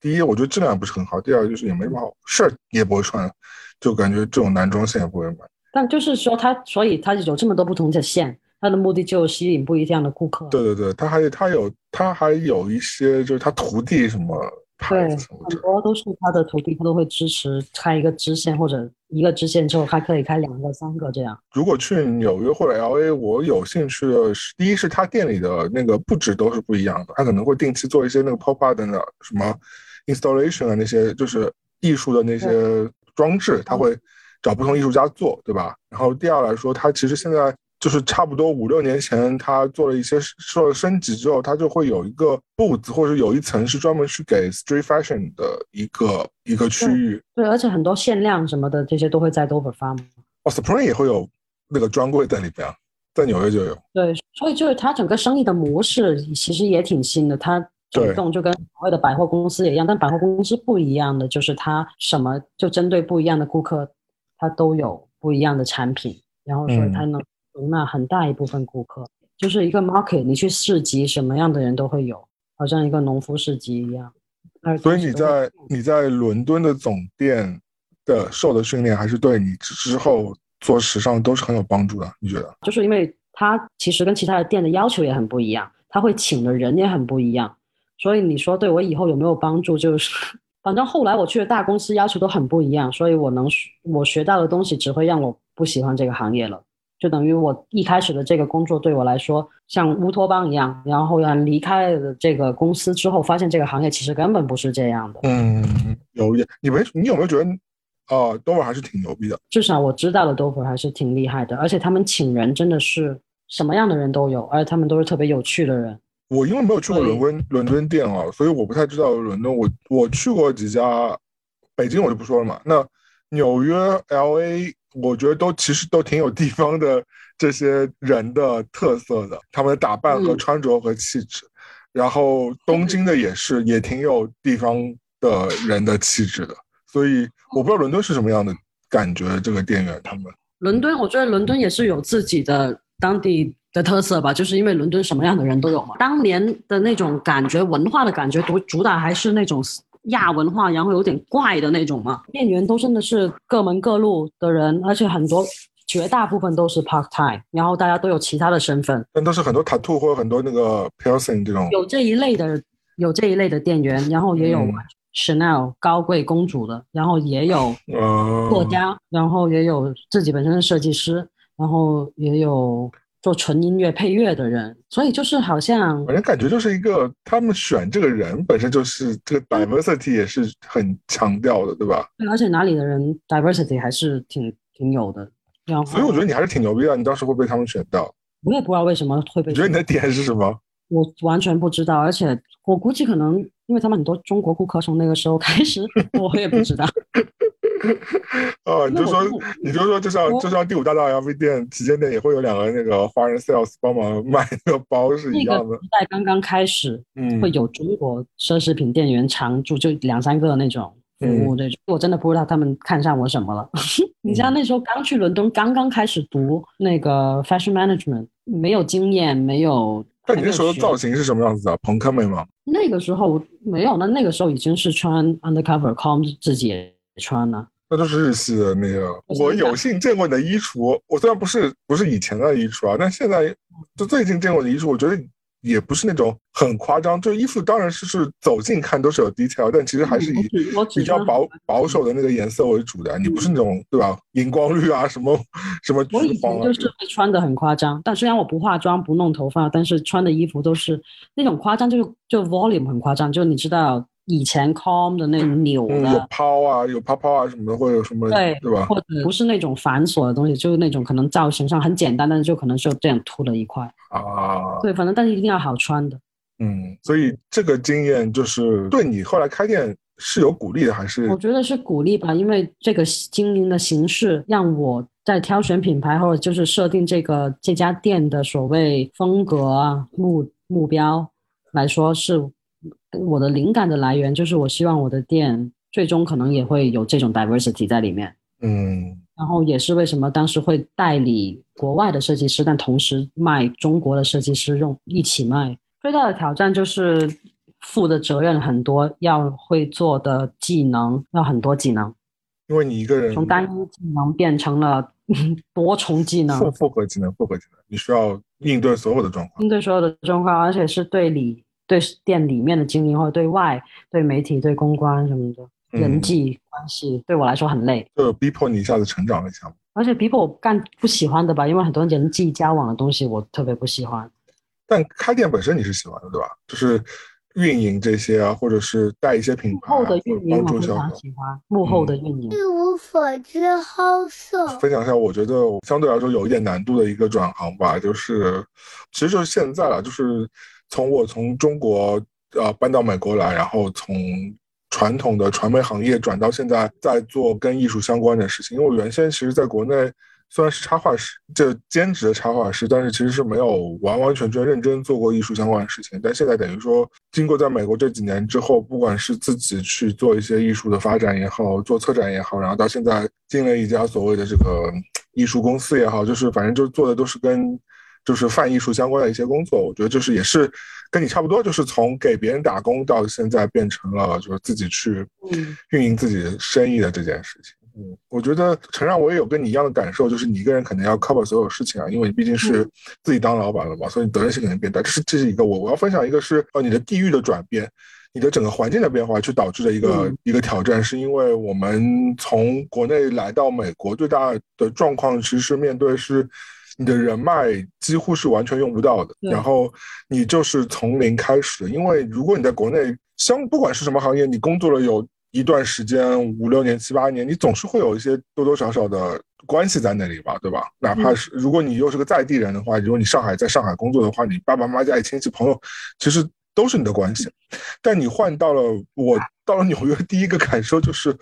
第一，我觉得质量不是很好；第二，就是也没什么好事儿，也不会穿，就感觉这种男装线也不会买。但就是说它，所以它有这么多不同的线，它的目的就吸引不一样的顾客。对对对，他还他有他还有一些就是他徒弟什么牌对，子什么的，很多都是他的徒弟，他都会支持开一个支线，或者一个支线之后还可以开两个、三个这样。如果去纽约或者 L A，我有兴趣的是，第一是他店里的那个布置都是不一样的，他可能会定期做一些那个 pop up 的那什么 installation 啊，那些就是艺术的那些装置，他会找不同艺术家做，对吧？然后第二来说，他其实现在就是差不多五六年前，他做了一些做了升级之后，他就会有一个布子或者有一层是专门去给 street fashion 的一个一个区域。对，而且很多限量什么的，这些都会在 Dover 发吗。哦，Supreme 也会有那个专柜在里边啊，在纽约就有。对，所以就是它整个生意的模式其实也挺新的，它对整栋就跟所谓的百货公司也一样，但百货公司不一样的就是它什么就针对不一样的顾客，它都有不一样的产品，然后所以它能容纳很大一部分顾客，就是一个 market，你去市集什么样的人都会有，好像一个农夫市集一样。所以你在你在伦敦的总店的受的训练，还是对你之后做时尚都是很有帮助的。你觉得？就是因为它其实跟其他的店的要求也很不一样，他会请的人也很不一样，所以你说对我以后有没有帮助？(laughs) 就是反正后来我去的大公司要求都很不一样，所以我能我学到的东西只会让我不喜欢这个行业了。就等于我一开始的这个工作对我来说像乌托邦一样，然后要离开了这个公司之后，发现这个行业其实根本不是这样的。嗯，有一点你没你有没有觉得，呃，Dover 还是挺牛逼的？至少我知道的 Dover 还是挺厉害的，而且他们请人真的是什么样的人都有，而且他们都是特别有趣的人。我因为没有去过伦敦伦敦店啊，所以我不太知道伦敦。我我去过几家，北京我就不说了嘛。那纽约、L A，我觉得都其实都挺有地方的这些人的特色的，他们的打扮和嗯穿着和气质。然后东京的也是，也挺有地方的人的气质的。所以我不知道伦敦是什么样的感觉，这个店员他们。伦敦，我觉得伦敦也是有自己的当地的特色吧，就是因为伦敦什么样的人都有嘛。当年的那种感觉，文化的感觉，主主打还是那种亚文化，然后有点怪的那种嘛。店员都真的是各门各路的人，而且很多绝大部分都是 part time，然后大家都有其他的身份。但都是很多 tattoo 或者很多那个 piercing 这种。有这一类的，有这一类的店员，然后也有嗯 Chanel 高贵公主的，然后也有呃，作家，然后也有自己本身的设计师，然后也有做纯音乐配乐的人，所以就是好像反正感觉就是一个他们选这个人本身就是这个 diversity 也是很强调的，对吧？对而且哪里的人 diversity 还是挺挺有的。然后所以我觉得你还是挺牛逼的，你当时会被他们选到。我也不知道为什么会被你觉得你的点是什么？(laughs) 我完全不知道，而且我估计可能因为他们很多中国顾客从那个时候开始，(laughs) 我也不知道。(laughs) 哦，你就说你就说，就像就像第五大道 LV 店旗舰店也会有两个那个华人 sales 帮忙卖那个包是一那个样的时。代刚刚开始，嗯，会有中国奢侈品店员常驻，就两三个那种服务那种，我真的不知道他们看上我什么了。(laughs) 你知道那时候刚去伦敦，刚刚开始读那个 fashion management，没有经验，没有。但你那时候的造型是什么样子的？朋克妹吗？那个时候没有，那那个时候已经是穿 undercover com 自己也穿呢。那都是日系的那个。我有幸见过你的衣橱，我虽然不是不是以前的衣橱啊，但现在就最近见过你的衣橱，我觉得也不是那种很夸张。就衣服当然是是走近看都是有 detail，但其实还是以比较保保守的那个颜色为主的。你不是那种对吧？荧光绿啊，什么什么橘黄啊前就，是会穿的很夸张，但虽然我不化妆不弄头发，但是穿的衣服都是那种夸张，就是就 volume 很夸张，就你知道以前 com 的那种扭嗯，的，有抛啊，有泡泡啊什么的，会有什么对对吧？或者不是那种繁琐的东西，就是那种可能造型上很简单，但是就可能就这样凸了一块。啊，对，反正但是一定要好穿的。嗯，所以这个经验就是对你后来开店是有鼓励的，还是我觉得是鼓励吧，因为这个经营的形式让我在挑选品牌或者就是设定这个这家店的所谓风格啊目目标来说，是我的灵感的来源，就是我希望我的店最终可能也会有这种 diversity 在里面。嗯然后也是为什么当时会代理国外的设计师，但同时卖中国的设计师用一起卖。最大的挑战就是负的责任很多，要会做的技能要很多技能，因为你一个人从单一技能变成了 (laughs) 多重技能，复复合技能，复合技能，你需要应对所有的状况。应对所有的状况，而且是对里对店里面的经营或者对外对媒体对公关什么的嗯人际关系，对我来说很累。就有逼迫你一下子成长了一下吗？而且逼迫我干不喜欢的吧，因为很多人际交往的东西我特别不喜欢。但开店本身你是喜欢的，对吧？就是运营这些啊，或者是带一些品牌啊，后的运营我非。常喜欢，幕后的运营。一无所知好色。分享一下，我觉得相对来说有一点难度的一个转行吧，就是其实就是现在了，就是从我从中国呃搬到美国来，然后从传统的传媒行业转到现在在做跟艺术相关的事情，因为我原先其实在国内虽然是插画师，这兼职的插画师，但是其实是没有完完全全认真做过艺术相关的事情。但现在等于说，经过在美国这几年之后，不管是自己去做一些艺术的发展也好，做策展也好，然后到现在进了一家所谓的这个艺术公司也好，就是反正就是做的都是跟就是泛艺术相关的一些工作。我觉得就是也是跟你差不多，就是从给别人打工到现在变成了就是自己去嗯运营自己生意的这件事情。嗯，我觉得陈让我也有跟你一样的感受，就是你一个人肯定要 cover 所有事情啊，因为你毕竟是自己当老板了嘛，所以你责任心肯定变大。这是这是一个我我要分享一个是呃你的地域的转变，你的整个环境的变化，去导致的一个、嗯一个挑战，是因为我们从国内来到美国，最大的状况其实是面对是。你的人脉几乎是完全用不到的，然后你就是从零开始。因为如果你在国内相不管是什么行业，你工作了有一段时间，五六年、七八年，你总是会有一些多多少少的关系在那里吧，对吧？哪怕是如果你又是个在地人的话，如果你上海在上海工作的话，你爸爸妈妈家里亲戚朋友，其实都是你的关系。(laughs) 但你换到了我到了纽约，第一个感受就是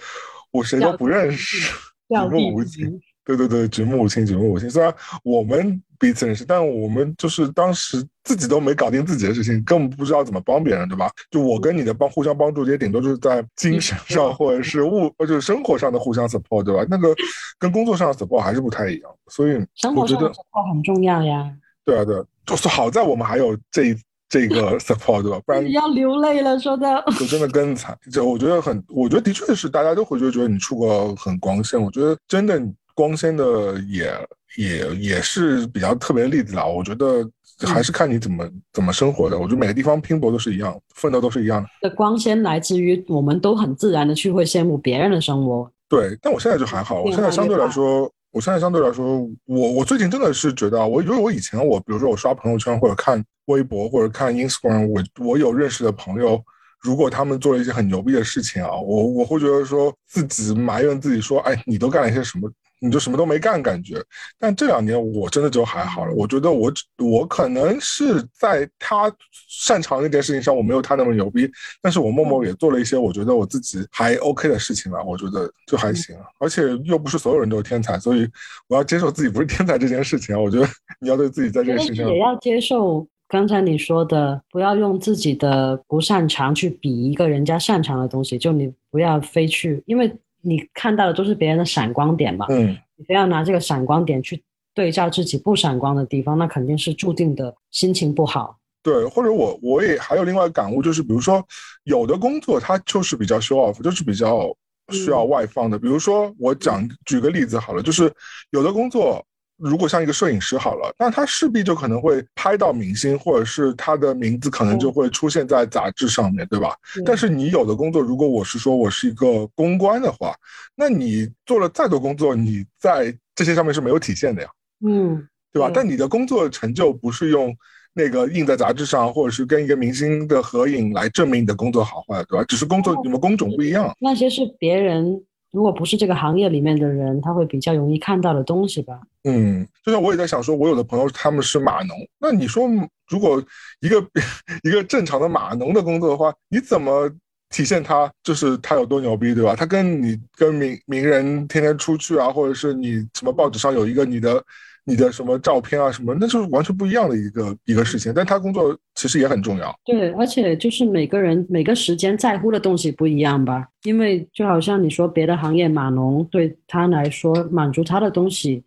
我谁都不认识，掉举目无地亲。对对对，举目无亲，举目无亲。虽然我们彼此认识，但我们就是当时自己都没搞定自己的事情，根本不知道怎么帮别人，对吧？就我跟你的帮互相帮助，也顶多就是在精神上或者是物，或者生活上的互相 support，对吧？那个跟工作上的 support 还是不太一样。所以我觉得 support 很重要呀。对啊，对啊，就是好在我们还有这这个 (laughs) support，对吧？不然要流泪了，说的。就真的更惨。就我觉得很，我觉得的确是大家都会觉得觉得你出国很光鲜。我觉得真的光鲜的也也也是比较特别的例子啦。我觉得还是看你怎么怎么生活的。我觉得每个地方拼搏都是一样，奋斗都是一样的。的光鲜来自于我们都很自然的去会羡慕别人的生活。对，但我现在就还好。我现在相对来说。我现在相对来说，我我最近真的是觉得，我因为我以前我比如说我刷朋友圈或者看微博或者看 Instagram，我我有认识的朋友，如果他们做了一些很牛逼的事情啊，我我会觉得说自己埋怨自己说，哎，你都干了一些什么？你就什么都没干，感觉。但这两年我真的就还好了。我觉得我我可能是在他擅长那件事情上，我没有他那么牛逼。但是我默默也做了一些我觉得我自己还 OK 的事情了。我觉得就还行。而且又不是所有人都是天才，所以我要接受自己不是天才这件事情啊。我觉得你要对自己在这件事情上也要接受。刚才你说的，不要用自己的不擅长去比一个人家擅长的东西。就你不要非去，因为。你看到的都是别人的闪光点嘛？嗯，你非要拿这个闪光点去对照自己不闪光的地方，那肯定是注定的心情不好。对，或者我我也还有另外感悟，就是比如说有的工作它就是比较 show off，就是比较需要外放的。比如说我讲举个例子好了，就是有的工作。如果像一个摄影师好了，那他势必就可能会拍到明星，或者是他的名字可能就会出现在杂志上面对吧？但是你有的工作，如果我是说我是一个公关的话，那你做了再多工作，你在这些上面是没有体现的呀，嗯，对吧？但你的工作成就不是用那个印在杂志上，或者是跟一个明星的合影来证明你的工作好坏，对吧？只是工作你们工种不一样，那些是别人。如果不是这个行业里面的人，他会比较容易看到的东西吧。嗯，就像我也在想，说我有的朋友他们是码农，那你说如果一个 (laughs) 一个正常的码农的工作的话，你怎么体现他就是他有多牛逼，对吧？他跟你跟名名人天天出去啊，或者是你什么报纸上有一个你的。你的什么照片啊，什么，那就是完全不一样的一个一个事情。但他工作其实也很重要。对，而且就是每个人每个时间在乎的东西不一样吧。因为就好像你说别的行业码农，对他来说满足他的东西，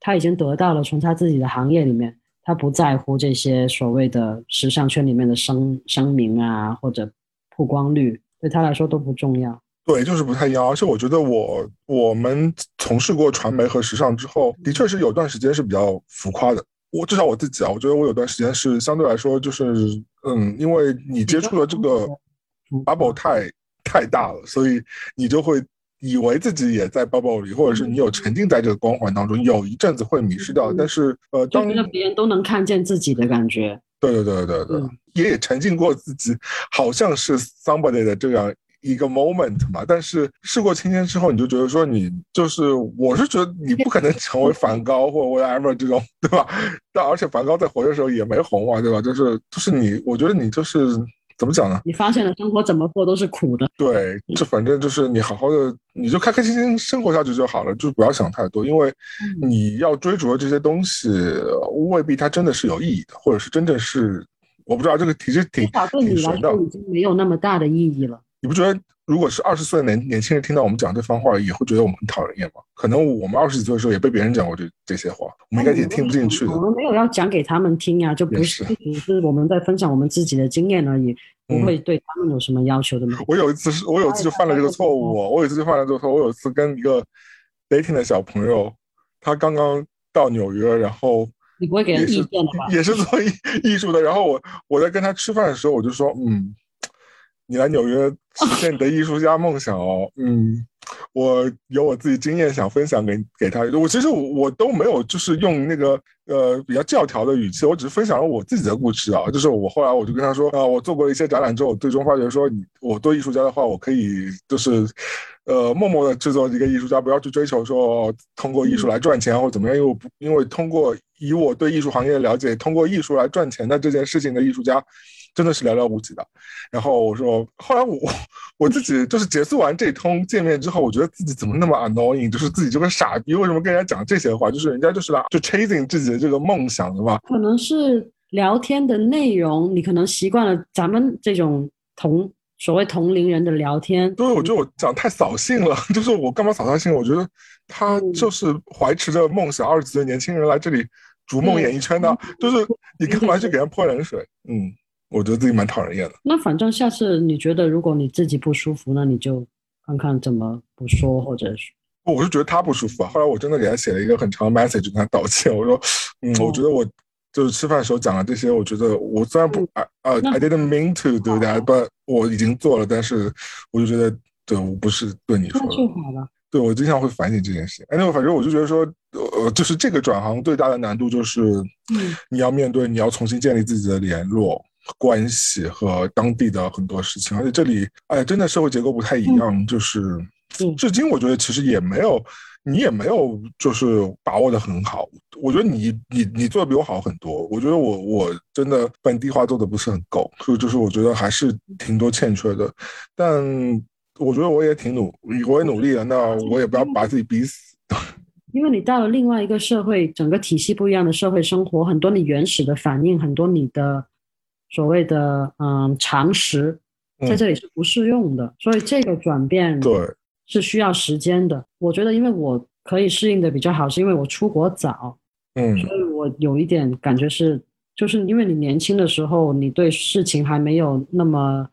他已经得到了从他自己的行业里面，他不在乎这些所谓的时尚圈里面的声声名啊或者曝光率，对他来说都不重要。对，就是不太一样。而且我觉得，我我们从事过传媒和时尚之后，的确是有段时间是比较浮夸的。我至少我自己啊，我觉得我有段时间是相对来说，就是嗯，因为你接触的这个 bubble 太太大了，所以你就会以为自己也在 bubble 里，或者是你有沉浸在这个光环当中，有一阵子会迷失掉。但是呃，当别人都能看见自己的感觉，对对对对对，也也沉浸过自己，好像是 somebody 的这样。一个 moment 嘛，但是事过境迁之后，你就觉得说你就是，我是觉得你不可能成为梵高或 whatever 这种，对吧？但而且梵高在活的时候也没红啊，对吧？就是就是你，我觉得你就是怎么讲呢？你发现了生活怎么过都是苦的。对，就反正就是你好好的，你就开开心心生活下去就好了，就不要想太多，因为你要追逐的这些东西未必它真的是有意义的，或者是真正是我不知道这个其实挺挺玄的，已经没有那么大的意义了。你不觉得，如果是二十岁的年年轻人听到我们讲这番话，也会觉得我们很讨人厌吗？可能我们二十几岁的时候也被别人讲过这这些话，我们应该也听不进去的。我们没有要讲给他们听呀，就不是只是我们在分享我们自己的经验而已，不会对他们有什么要求的。我有一次是，我有一次就犯了这个错误。我有一次就犯了这个错误。我有一次跟一个 dating 的小朋友，他刚刚到纽约，然后你不会给人意见的吧？也是做艺艺术的。然后我我在跟他吃饭的时候，我就说，嗯。你来纽约实现你的艺术家梦想哦，嗯，我有我自己经验想分享给给他。我其实我我都没有就是用那个呃比较教条的语气，我只是分享了我自己的故事啊。就是我后来我就跟他说啊，我做过一些展览之后，我最终发觉说，你我做艺术家的话，我可以就是呃默默的制作一个艺术家，不要去追求说通过艺术来赚钱或者怎么样，因为我不因为通过以我对艺术行业的了解，通过艺术来赚钱的这件事情的艺术家。真的是寥寥无几的。然后我说，后来我我自己就是结束完这通见面之后，我觉得自己怎么那么 annoying，就是自己就跟傻逼，为什么跟人家讲这些话？就是人家就是来就 chasing 自己的这个梦想的吧。可能是聊天的内容，你可能习惯了咱们这种同所谓同龄人的聊天。对，我觉得我讲太扫兴了，(laughs) 就是我干嘛扫他兴？我觉得他就是怀持着梦想，二十几岁年轻人来这里。逐梦演艺圈的，就是你干嘛去 (laughs) 给人泼冷水？嗯，我觉得自己蛮讨人厌的。那反正下次你觉得如果你自己不舒服，那你就看看怎么不说，或者是我是觉得他不舒服啊。后来我真的给他写了一个很长的 message 跟他道歉，我说，嗯，我觉得我就是吃饭的时候讲了这些，我觉得我虽然不 I didn't mean to do that，but 我已经做了，但是我就觉得对我不是对你说的。就好了。对我经常会反省这件事情。哎，那反正我就觉得说，呃，就是这个转行最大的难度就是，嗯你要面对你要重新建立自己的联络关系和当地的很多事情，而且这里，哎，真的社会结构不太一样，就是嗯至今我觉得其实也没有。你也没有就是把握的很好，我觉得你你你做的比我好很多。我觉得我我真的本地化做的不是很够，所以就是我觉得还是挺多欠缺的。但我觉得我也挺努，我也努力了，那我也不要把自己逼死。(laughs) 因为你到了另外一个社会，整个体系不一样的社会生活，很多你原始的反应，很多你的所谓的嗯常识，在这里是不适用的，所以这个转变对，是需要时间的。我觉得，因为我可以适应的比较好，是因为我出国早，嗯所以我有一点感觉是，就是因为你年轻的时候，你对事情还没有那么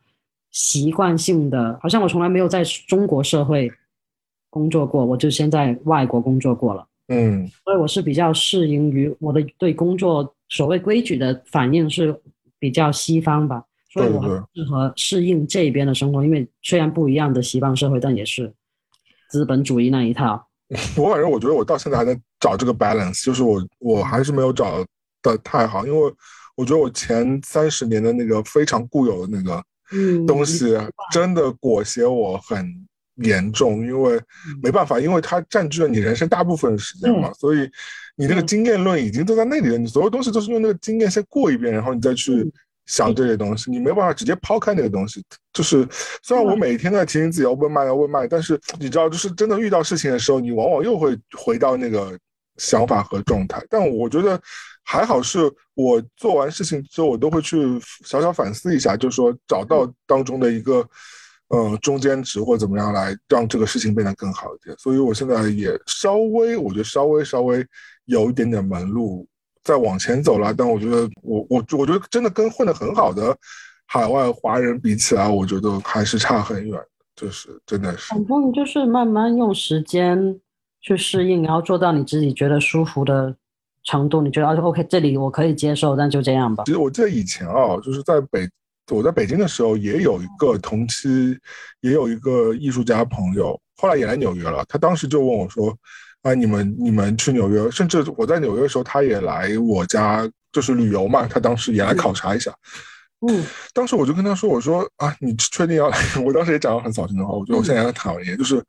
习惯性的，好像我从来没有在中国社会工作过，我就先在外国工作过了。嗯所以我是比较适应于我的对工作所谓规矩的反应是比较西方吧，所以我适合适应这边的生活，因为虽然不一样的西方社会，但也是资本主义那一套。(laughs) 我反正我觉得我到现在还在找这个 balance，就是我我还是没有找的太好，因为我觉得我前三十年的那个非常固有的那个嗯东西，真的裹挟我很严重，因为没办法，因为它占据了你人生大部分时间嘛，所以你那个嗯经验论已经都在那里了，你所有东西都是用那个经验先过一遍，然后你再去嗯想这些东西，你没办法直接抛开那个东西。就是虽然我每天在提醒自己要问麦要问麦，但是你知道，就是真的遇到事情的时候，你往往又会回到那个想法和状态。但我觉得还好，是我做完事情之后，我都会去小小反思一下，就是说找到当中的一个。呃，中间值或怎么样来让这个事情变得更好一点，所以我现在也稍微，我觉得稍微稍微有一点点门路在往前走了，但我觉得我我我觉得真的跟混得很好的海外华人比起来，我觉得还是差很远，就是真的是。反正就是慢慢用时间去适应，然后做到你自己觉得舒服的程度。你觉得啊 OK，这里我可以接受，但就这样吧其。实我记得以前啊，就是在北我在北京的时候，也有一个同期，也有一个艺术家朋友，后来也来纽约了。他当时就问我说：“啊，你们你们去纽约，甚至我在纽约的时候，他也来我家，就是旅游嘛。他当时也来考察一下。嗯，当时我就跟他说：“我说啊，你确定要来？”我当时也讲了很扫兴的话，我觉得我现在也很讨厌，就是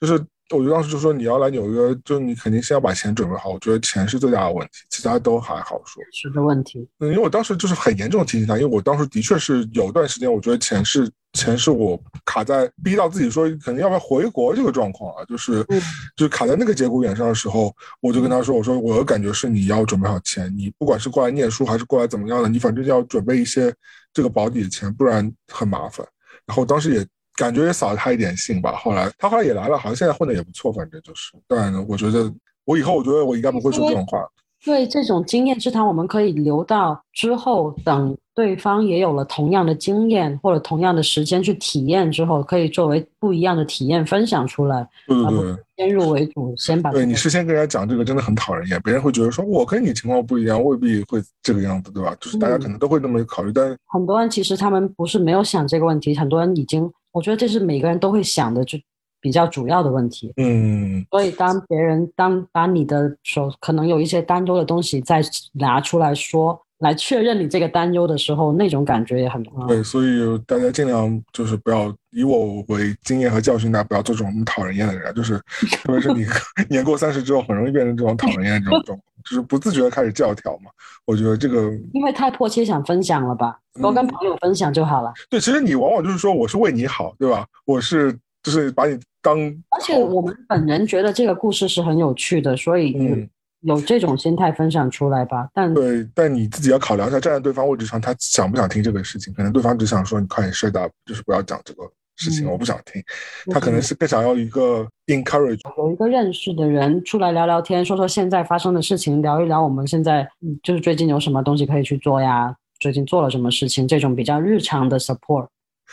就是，我就当时就说你要来纽约，就你肯定先要把钱准备好。我觉得钱是最大的问题，其他都还好说。是的问题。嗯，因为我当时就是很严重的提醒他，因为我当时的确是有段时间，我觉得钱是钱是我卡在逼到自己说肯定要不要回国这个状况啊，就是嗯就是卡在那个节骨眼上的时候，我就跟他说，我说我的感觉是你要准备好钱，你不管是过来念书还是过来怎么样的，你反正要准备一些这个保底的钱，不然很麻烦。然后当时也感觉也扫了他一点兴吧，后来他后来也来了，好像现在混的也不错，反正就是，但我觉得我以后我觉得我应该不会说这种话。对这种经验之谈，我们可以留到之后，等对方也有了同样的经验或者同样的时间去体验之后，可以作为不一样的体验分享出来。对对对。先入为主，先把对你事先跟人家讲这个真的很讨人厌，别人会觉得说我跟你情况不一样，未必会这个样子，对吧？就是大家可能都会这么考虑，但很多人其实他们不是没有想这个问题，很多人已经，我觉得这是每个人都会想的，就比较主要的问题。嗯，所以当别人当把你的手可能有一些担忧的东西再拿出来说，来确认你这个担忧的时候，那种感觉也很啊对，所以大家尽量就是不要以我为经验和教训，大家不要做这种讨人厌的人，就是特别是你 (laughs) 年过三十之后，很容易变成这种讨人厌这种状况，就是不自觉的开始教条嘛。我觉得这个因为太迫切想分享了吧，多跟朋友分享就好了。对，其实你往往就是说我是为你好，对吧？我是就是把你当而且我们本人觉得这个故事是很有趣的，所以有,、嗯有这种心态分享出来吧。但对，但你自己要考量一下，站在对方位置上，他想不想听这个事情？可能对方只想说你快点 shut up，就是不要讲这个事情，嗯我不想听。他可能是更想要一个 encourage，有一个认识的人出来聊聊天，说说现在发生的事情，聊一聊我们现在嗯就是最近有什么东西可以去做呀，最近做了什么事情，这种比较日常的 support。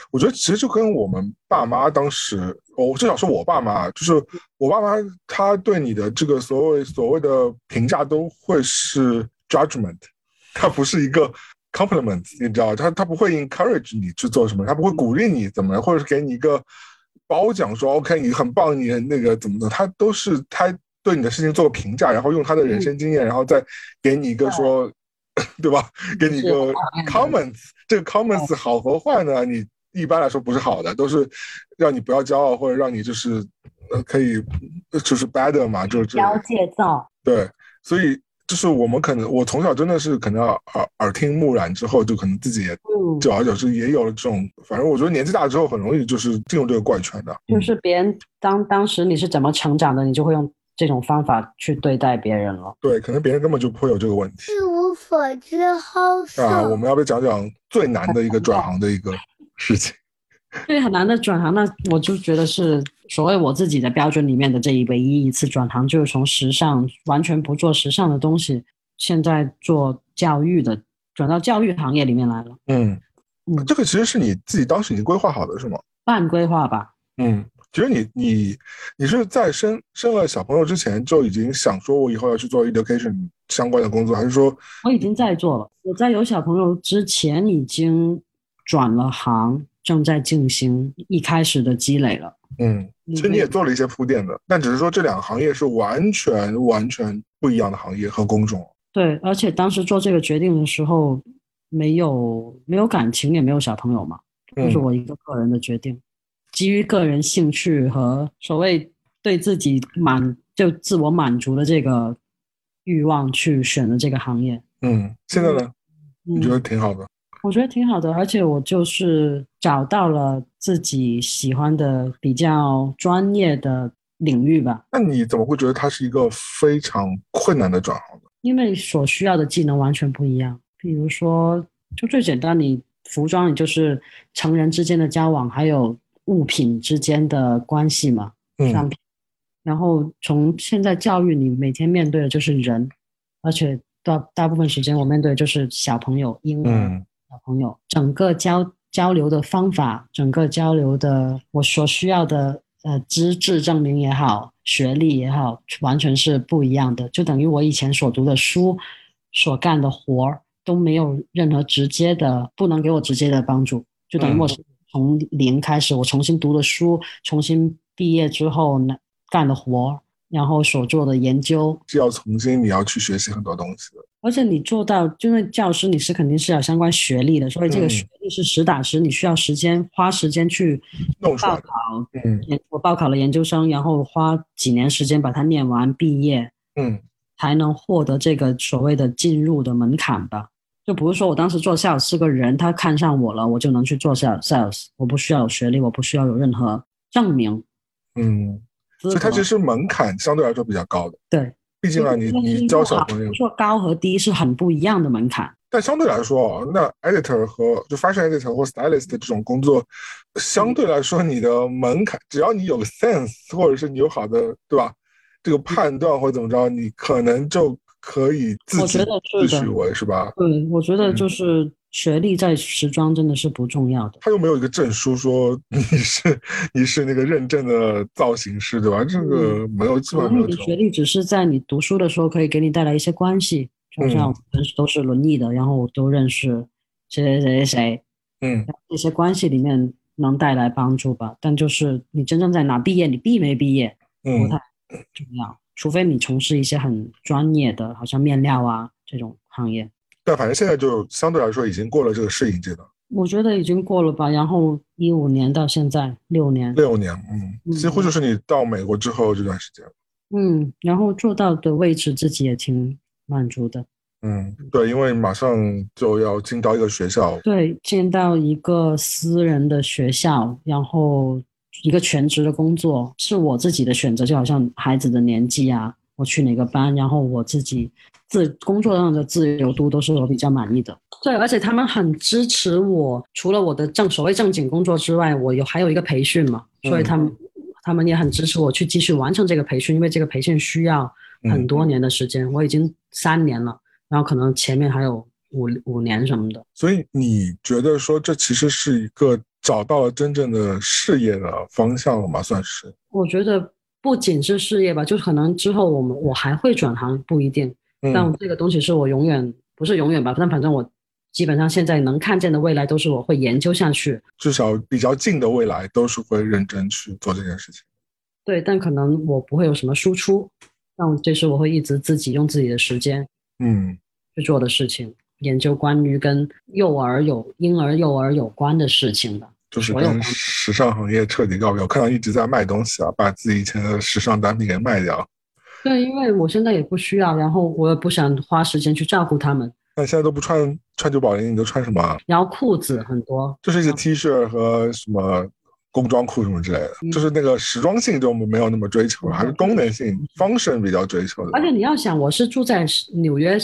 我觉得其实就跟我们爸妈当时，我至少是我爸妈，就是我爸妈他对你的这个所谓所谓的评价都会是 judgment，他不是一个 compliment，你知道，他他不会 encourage 你去做什么，他不会鼓励你怎么样，或者是给你一个褒奖说 OK 你很棒，你那个怎么的，他都是他对你的事情做个评价，然后用他的人生经验，然后再给你一个说，(laughs) 对吧？给你一个 comments，这个 comments 好和坏呢，你一般来说不是好的，都是让你不要骄傲，或者让你就是呃可以就是 better 嘛，就是。这交界造，对，所以就是我们可能我从小真的是可能耳耳耳听目染之后，就可能自己也嗯，久而久之也有了这种，反正我觉得年纪大之后很容易就是进入这个怪圈的，就是别人当当时你是怎么成长的，你就会用这种方法去对待别人了。对，可能别人根本就不会有这个问题一无所知，好啊。我。们要不要讲讲最难的一个转行的一个事情？对，很难的转行，那我就觉得是所谓我自己的标准里面的这一唯一一次转行，就是从时尚完全不做时尚的东西，现在做教育的，转到教育行业里面来了。嗯，嗯这个其实是你自己当时已经规划好的是吗？半规划吧，嗯，其实你你你是在生生了小朋友之前就已经想说我以后要去做 education 相关的工作，还是说我已经在做了。我在有小朋友之前已经转了行，正在进行一开始的积累了。嗯，其实你也做了一些铺垫的，但只是说这两个行业是完全完全不一样的行业和工种。对，而且当时做这个决定的时候，没有没有感情，也没有小朋友嘛，就是嗯我一个个人的决定，基于个人兴趣和所谓对自己满就自我满足的这个欲望去选的这个行业。嗯，现在呢，嗯你觉得挺好的？我觉得挺好的，而且我就是找到了自己喜欢的比较专业的领域吧，那你怎么会觉得它是一个非常困难的转行呢？因为所需要的技能完全不一样。比如说，就最简单，你服装你就是成人之间的交往，还有物品之间的关系嘛，商嗯品。然后从现在教育，你每天面对的就是人，而且大大部分时间我面对的就是小朋友、婴儿。嗯小朋友，整个交交流的方法，整个交流的我所需要的呃资质证明也好，学历也好，完全是不一样的。就等于我以前所读的书，所干的活儿都没有任何直接的，不能给我直接的帮助。就等于我嗯是从零开始，我重新读的书，重新毕业之后呢干的活儿，然后所做的研究，是要重新你要去学习很多东西的。而且你做到，因为教师你是肯定是要相关学历的，所以这个嗯学历是实打实，你需要时间花时间去报考。嗯研我报考了研究生，然后花几年时间把它念完，毕业嗯才能获得这个所谓的进入的门槛吧。就不是说我当时做 sales 是个人，他看上我了，我就能去做 sales sales，我不需要有学历，我不需要有任何证明。嗯，所以它其实门槛相对来说比较高的。对，毕竟啊，你你教小朋友，说高和低是很不一样的门槛。但相对来说啊，那 editor 和就 fashion editor 或 stylist 这种工作，相对来说你的门槛，只要你有 sense，或者是你有好的对吧，这个判断或怎么着，你可能就可以自己自诩为是吧？对，我觉得嗯就是学历在时装真的是不重要的。他又没有一个证书说 (laughs) 你是你是那个认证的造型师对吧？这个没有，基可本上没有你的学。历只是在你读书的时候可以给你带来一些关系，就像嗯我们都是轮椅的，然后我都认识谁谁谁谁谁，嗯这些关系里面能带来帮助吧。但就是你真正在哪毕业，你毕没毕业不嗯太重要，除非你从事一些很专业的，好像面料啊这种行业。但反正现在就相对来说已经过了这个适应阶段，我觉得已经过了吧，然后一五年到现在六年，六年，嗯，嗯几乎就是你到美国之后这段时间。嗯，然后做到的位置自己也挺满足的。嗯，对，因为马上就要进到一个学校，对，进到一个私人的学校，然后一个全职的工作，是我自己的选择，就好像孩子的年纪啊，我去哪个班，然后我自己自工作上的自由度都是我比较满意的。对，而且他们很支持我，除了我的正所谓正经工作之外，我有还有一个培训嘛，所以他们、他们也很支持我去继续完成这个培训，因为这个培训需要很多年的时间，我已经三年了，然后可能前面还有五五年什么的。所以你觉得说这其实是一个找到了真正的事业的方向了吗？算是？我觉得不仅是事业吧，就是可能之后我们我还会转行，不一定。但嗯这个东西是我永远不是永远吧，但反正我基本上现在能看见的未来都是我会研究下去。至少比较近的未来都是会认真去做这件事情。对，但可能我不会有什么输出，但这是我会一直自己用自己的时间嗯，去做的事情，研究关于跟幼儿有婴儿幼儿有关的事情的。就是跟时尚行业彻底告别。我看到一直在卖东西啊，把自己以前的时尚单品给卖掉。对，因为我现在也不需要，然后我也不想花时间去照顾他们。那现在都不穿穿九宝零，你都穿什么啊？然后裤子很多，就是一些 T 恤和什么工装裤什么之类的，嗯就是那个时装性就没有那么追求了，还是功能性 function 比较追求的。而且你要想，我是住在纽约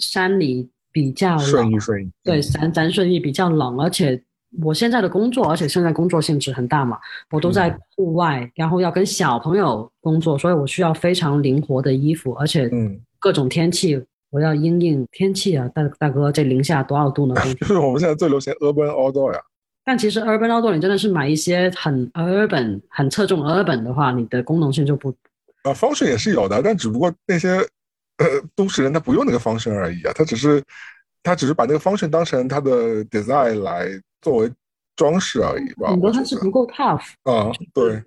山里，比较，顺意顺意，对，嗯咱咱顺义比较冷，而且我现在的工作，而且现在工作性质很大嘛，我都在户外，然后要跟小朋友工作，所以我需要非常灵活的衣服，而且嗯，各种天气，我要因应天气啊，大大哥，这零下多少度呢？就 (laughs) 是我们现在最流行 urban outdoor 呀。但其实 urban outdoor 你真的是买一些很 urban、很侧重 urban 的话，你的功能性就不啊，function 也是有的，但只不过那些呃都市人他不用那个 function 而已啊，他只是他只是把那个 function 当成他的 design 来作为装饰而已吧。很多它是不够 tough。啊，对，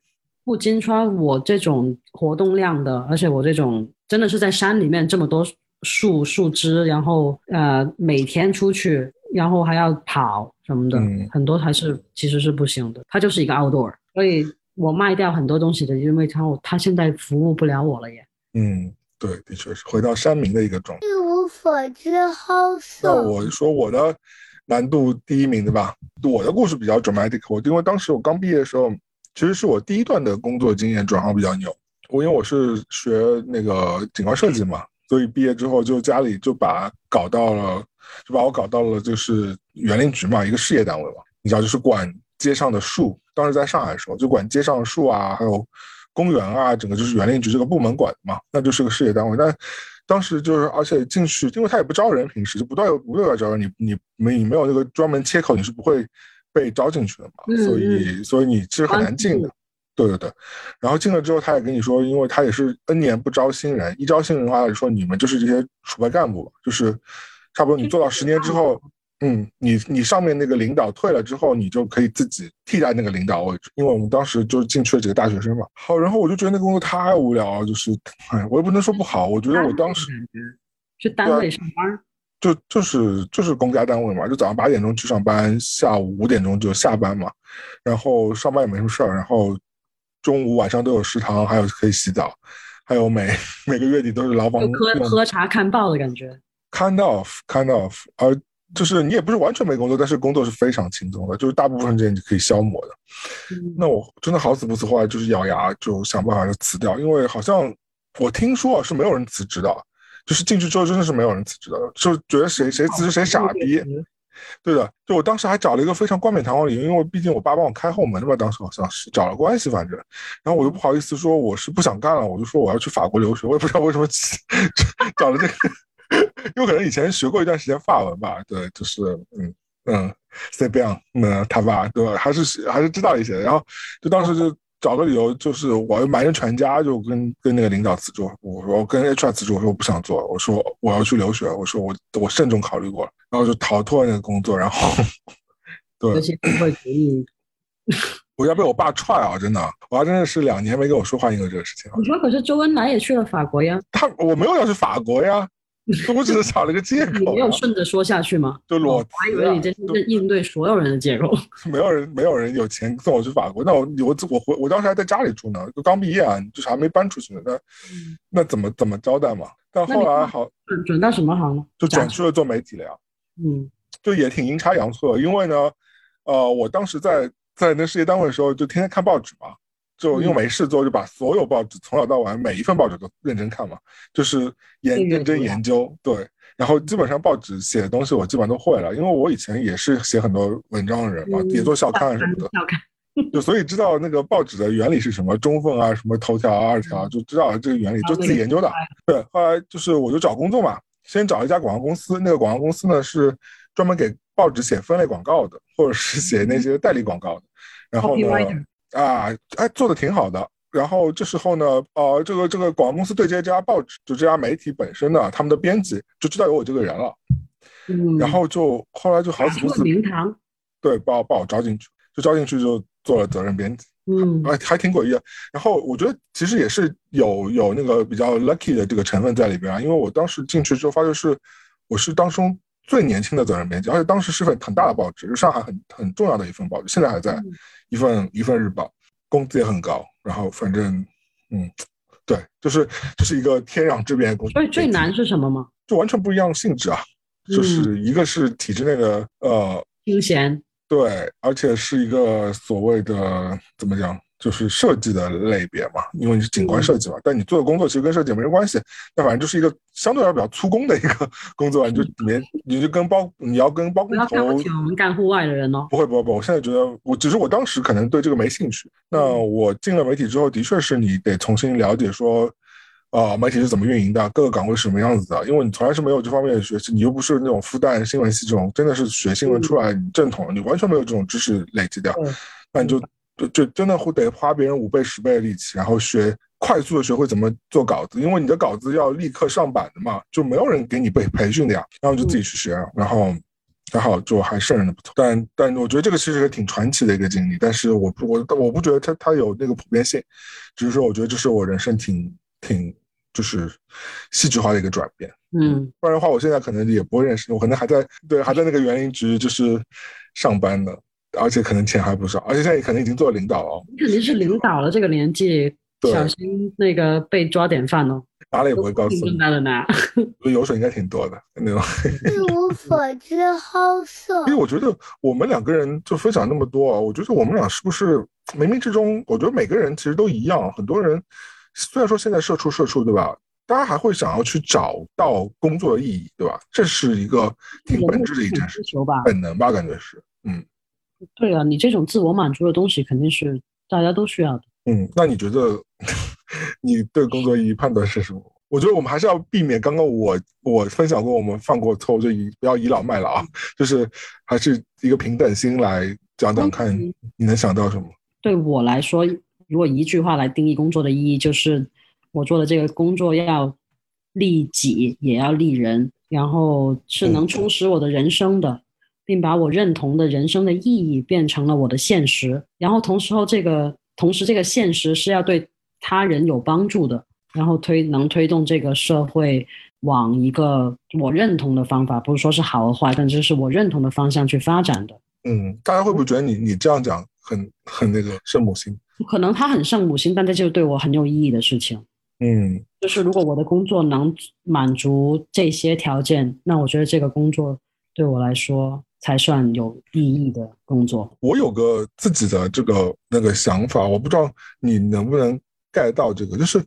不经穿我这种活动量的，而且我这种真的是在山里面这么多树树枝，然后呃每天出去，然后还要跑什么的，嗯很多还是其实是不行的。它就是一个 outdoor，所以我卖掉很多东西的，因为它它现在服务不了我了耶。嗯，对，的确是回到山民的一个状态。一无所知，好那色。我说我的难度第一名对吧？我的故事比较 dramatic，我因为当时我刚毕业的时候，其实是我第一段的工作经验转行比较牛。我因为我是学那个景观设计嘛，所以毕业之后就家里就把搞到了，就把我搞到了就是园林局嘛，一个事业单位嘛，你知道就是管街上的树。当时在上海的时候，就管街上的树啊，还有公园啊，整个就是园林局这个部门管的嘛，那就是个事业单位。但当时就是，而且进去，因为他也不招人，平时就不断有不断有招人，你你没你没有那个专门切口，你是不会被招进去的嘛。嗯所以所以你其实很难进的。对对对，然后进了之后，他也跟你说，因为他也是 N 年不招新人，一招新人的话，就说你们就是这些储备干部吧，就是差不多你做到十年之后，嗯，你你上面那个领导退了之后，你就可以自己替代那个领导位置，因为我们当时就是进去了几个大学生嘛。好，然后我就觉得那个工作太无聊了，就是，哎，我也不能说不好，我觉得我当时去单位上班，就就是就是公家单位嘛，就早上八点钟去上班，下午五点钟就下班嘛，然后上班也没什么事儿，然后中午晚上都有食堂，还有可以洗澡，还有每每个月底都是劳保喝喝茶看报的感觉。kind of kind of，呃，就是你也不是完全没工作，但是工作是非常轻松的，就是大部分时间你可以消磨的。嗯那我真的好死不死，后来就是咬牙就想办法就辞掉，因为好像我听说啊是没有人辞职的，就是进去之后真的是没有人辞职的，就觉得谁谁辞职谁傻逼。对的，就我当时还找了一个非常冠冕堂皇的理由，因为毕竟我爸帮我开后门的嘛，当时好像是找了关系，反正，然后我又不好意思说我是不想干了，我就说我要去法国留学，我也不知道为什么 (laughs) 找了这个，有可能以前学过一段时间法文吧，对，就是嗯嗯 c b 嗯他爸对吧，还是还是知道一些，然后就当时就找个理由，就是我瞒着全家就跟跟那个领导辞职，我说我跟 HR 辞职，我说我不想做了，我说我要去留学，我说我我慎重考虑过了，然后就逃脱那个工作，然后对。那些不会主义，(laughs) 我要被我爸踹啊！真的，我爸真的是两年没跟我说话，因为这个事情。你说可是周恩来也去了法国呀，他我没有要去法国呀，我只是找了个借你没口呀有，顺着说下去吗？就裸我还以为你这是应对所有人的借口。(laughs) 没有人没有人有钱送我去法国。那我我我回我当时还在家里住呢，就刚毕业啊，就是还没搬出去呢。那那怎么怎么交代嘛？但后来好转转到什么行呢？就转去了做媒体了呀。嗯就也挺阴差阳错的，因为呢，呃，我当时在在那事业单位的时候，就天天看报纸嘛，就因为没事做，就把所有报纸从早到晚每一份报纸都认真看嘛，就是研认真研究。对，然后基本上报纸写的东西我基本上都会了，因为我以前也是写很多文章的人嘛，嗯也做校刊什么的，就所以知道那个报纸的原理是什么，中缝啊，什么头条啊、二条，就知道这个原理，就自己研究的。对，后来就是我就找工作嘛，先找一家广告公司，那个广告公司呢是专门给报纸写分类广告的，或者是写那些代理广告的。然后呢啊，哎，做的挺好的。然后这时候呢，呃，这个这个广告公司对这家报纸，就这家媒体本身呢，他们的编辑就知道有我这个人了，嗯，然后就后来就好死不打出死，名堂，对，把我把我招进去，就招进去就做了责任编辑。嗯还还挺诡异的。然后我觉得其实也是有有那个比较 lucky 的这个成分在里边啊，因为我当时进去之后发现是我是当中最年轻的责任编辑，而且当时是份很大的报纸，是上海很很重要的一份报纸，现在还在嗯一份一份日报，工资也很高。然后反正嗯，对，就是就是一个天壤之别的工作。所以最难是什么吗？就完全不一样的性质啊，就是一个是体制内的呃休闲，对，而且是一个所谓的怎么讲，就是设计的类别嘛，因为你是景观设计嘛，但你做的工作其实跟设计没什么关系，那反正就是一个相对来说比较粗工的一个 (laughs) 工作，你就里面你就跟包你要跟包不工头要看不起我们干户外的人哦。不会不会不会，我现在觉得我只是我当时可能对这个没兴趣。那我进了媒体之后，的确是你得重新了解说，呃，媒体是怎么运营的，各个岗位是什么样子的，因为你从来是没有这方面的学习，你又不是那种复旦新闻系这种，真的是学新闻出来你正统，你完全没有这种知识累积掉，那你就就就真的会得花别人五倍十倍的力气，然后学。快速的学会怎么做稿子，因为你的稿子要立刻上版的嘛，就没有人给你被培训的呀，然后就自己去学，然后还好，就还胜任的不错。但但我觉得这个其实也挺传奇的一个经历，但是我不我我不觉得它它有那个普遍性，只是说我觉得这是我人生挺挺就是戏剧化的一个转变。嗯，不然的话，我现在可能也不会认识，我可能还在对还在那个园林局就是上班的，而且可能钱还不少，而且现在也可能已经做领导了哦，你肯定是领导了，这个年纪对小心那个被抓典范哦。拿了也不会告诉你正，大的呢，油水应该挺多的那种。一无所知好色因为。我觉得我们两个人就分享那么多啊，我觉得我们俩是不是冥冥之中，我觉得每个人其实都一样。很多人虽然说现在社畜社畜，对吧？大家还会想要去找到工作的意义，对吧？这是一个挺本质的一件事。本能吧，感觉是。嗯对啊，你这种自我满足的东西肯定是大家都需要的。嗯，那你觉得你对工作意义判断是什么？我觉得我们还是要避免刚刚我我分享过我们犯过错误，就以不要倚老卖老啊，就是还是一个平等心来讲讲看嗯你能想到什么。对我来说，如果一句话来定义工作的意义，就是我做的这个工作要利己，也要利人，然后是能充实我的人生的，并把我认同的人生的意义变成了我的现实。然后同时后这个同时这个现实是要对他人有帮助的，然后推能推动这个社会往一个我认同的方法，不是说是好和坏，但这是我认同的方向去发展的。嗯，大家会不会觉得你你这样讲很很那个圣母心？可能他很圣母心，但这就是对我很有意义的事情。嗯就是如果我的工作能满足这些条件，那我觉得这个工作对我来说才算有意义的工作。我有个自己的这个那个想法，我不知道你能不能 get 到这个，就是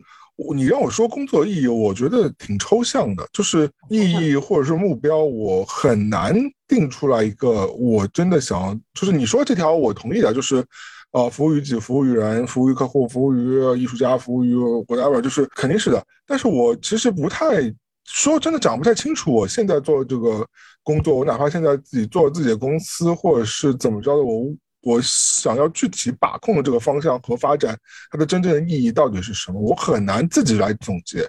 你让我说工作意义，我觉得挺抽象的，就是意义或者是目标，我很难定出来一个我真的想要，就是你说这条我同意的，就是。呃，服务于己，服务于人，服务于客户，服务于艺术家，服务于 whatever，就是肯定是的。但是我其实不太说真的讲不太清楚，我现在做的这个工作，我哪怕现在自己做自己的公司，或者是怎么着的，我我想要具体把控的这个方向和发展，它的真正的意义到底是什么，我很难自己来总结。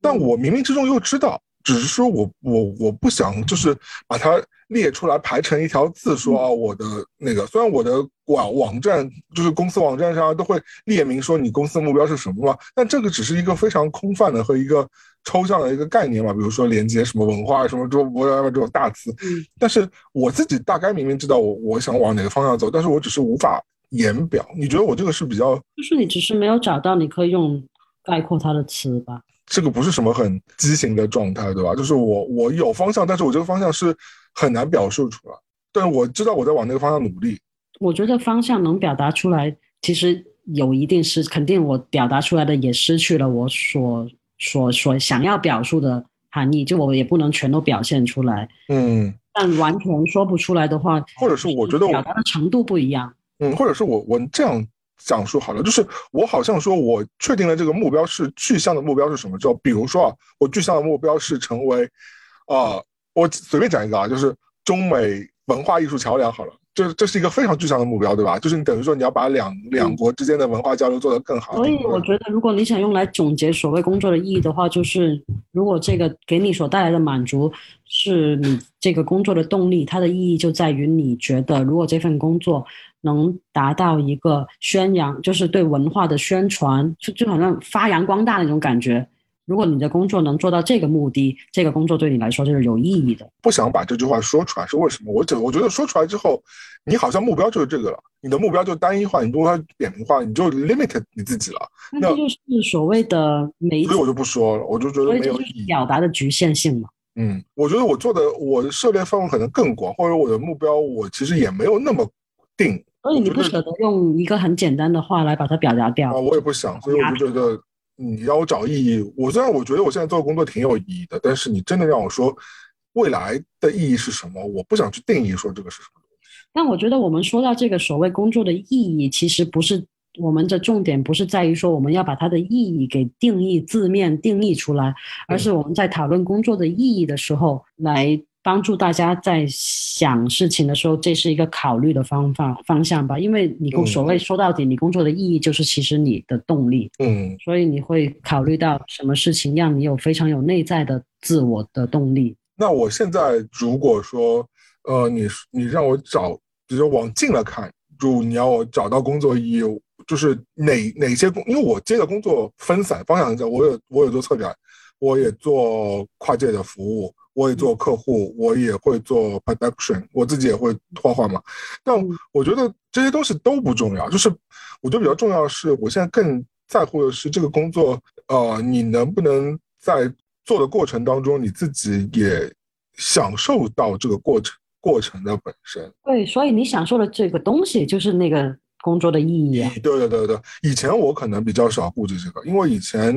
但我冥冥之中又知道，只是说我我我不想就是把它列出来排成一条字说啊，我的那个虽然我的网网站就是公司网站上都会列明说你公司的目标是什么嘛，但这个只是一个非常空泛的和一个抽象的一个概念嘛，比如说连接什么文化什么这种这种大词，嗯，但是我自己大概明明知道我我想往哪个方向走，但是我只是无法言表。你觉得我这个是比较就是你只是没有找到你可以用概括它的词吧？这个不是什么很畸形的状态，对吧？就是我我有方向，但是我这个方向是很难表述出来。但是我知道我在往那个方向努力。我觉得方向能表达出来，其实有一定失，肯定我表达出来的也失去了我所所所想要表述的含义，就我也不能全都表现出来。嗯但完全说不出来的话，或者是我觉得我表达的程度不一样。嗯，或者是我我这样讲述好了，就是我好像说我确定了这个目标是具象的目标是什么之后，比如说啊，我具象的目标是成为，啊、我随便讲一个啊，就是中美文化艺术桥梁好了。这这是一个非常具象的目标，对吧？就是你等于说你要把两两国之间的文化交流做得更好。所以我觉得，如果你想用来总结所谓工作的意义的话，就是如果这个给你所带来的满足是你这个工作的动力，它的意义就在于你觉得，如果这份工作能达到一个宣扬，就是对文化的宣传，就就好像发扬光大那种感觉。如果你的工作能做到这个目的，这个工作对你来说就是有意义的。不想把这句话说出来是为什么？我觉我觉得说出来之后，你好像目标就是这个了，你的目标就单一化，你目标扁平化，你就 limit 你自己了。那这就是所谓的媒体所以，我就不说了，我就觉得没有意义。表达的局限性嘛。嗯，我觉得我做的我的涉猎范围可能更广，或者我的目标我其实也没有那么定所以你不舍得用一个很简单的话来把它表达掉啊，。我也不想，所以我就觉得你让我找意义，我虽然我觉得我现在做的工作挺有意义的，但是你真的让我说未来的意义是什么，我不想去定义说这个是什么。但我觉得我们说到这个所谓工作的意义，其实不是我们的重点，不是在于说我们要把它的意义给定义字面定义出来，而是我们在讨论工作的意义的时候，来帮助大家在想事情的时候，这是一个考虑的方法方向吧。因为你工嗯所谓说到底，你工作的意义就是其实你的动力，嗯所以你会考虑到什么事情让你有非常有内在的自我的动力。那我现在如果说，呃，你你让我找，比如说往近了看，就你要我找到工作意义，就是哪哪些工，因为我接的工作分散方向在，我有我有做策展，我也做跨界的服务，我也做客户，我也会做 production，我自己也会画画嘛。但嗯我觉得这些东西都不重要，就是我觉得比较重要的是，我现在更在乎的是这个工作，呃，你能不能在做的过程当中，你自己也享受到这个过程过程的本身。对，所以你享受的这个东西就是那个工作的意义啊。对对对对，以前我可能比较少顾及这个，因为以前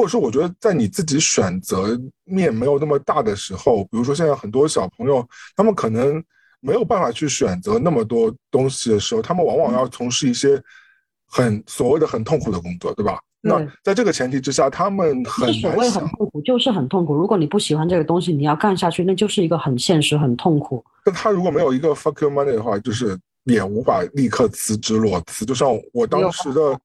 或者说我觉得在你自己选择面没有那么大的时候，比如说现在很多小朋友，他们可能没有办法去选择那么多东西的时候，他们往往要从事一些很所谓的很痛苦的工作，对吧？那在这个前提之下，他们不很所谓很，痛苦，就是很痛苦。如果你不喜欢这个东西，你要干下去，那就是一个很现实、很痛苦。但他如果没有一个 fuck your money 的话，就是也无法立刻辞职裸辞。就像我当时的，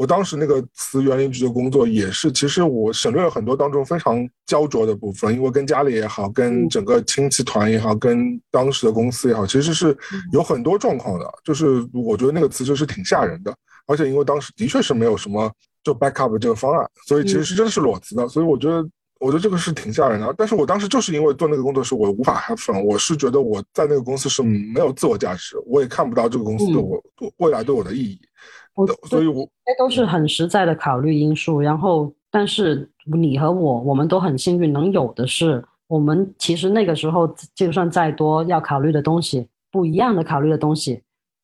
我当时那个辞园林局的工作也是，其实我省略了很多当中非常焦灼的部分，因为跟家里也好，跟嗯整个亲戚团也好，跟当时的公司也好，其实是有很多状况的。就是我觉得那个辞职是挺吓人的，而且因为当时的确是没有什么就 backup 这个方案，所以其实是真的是裸辞的。所以我觉得。我觉得这个是挺吓人的，但是我当时就是因为做那个工作时，我无法 have fun，我是觉得我在那个公司是没有自我价值，我也看不到这个公司对我、未来对我的意义，我所以我这都是很实在的考虑因素。然后，但是你和我，我们都很幸运，能有的是，我们其实那个时候就算再多要考虑的东西，不一样的考虑的东西，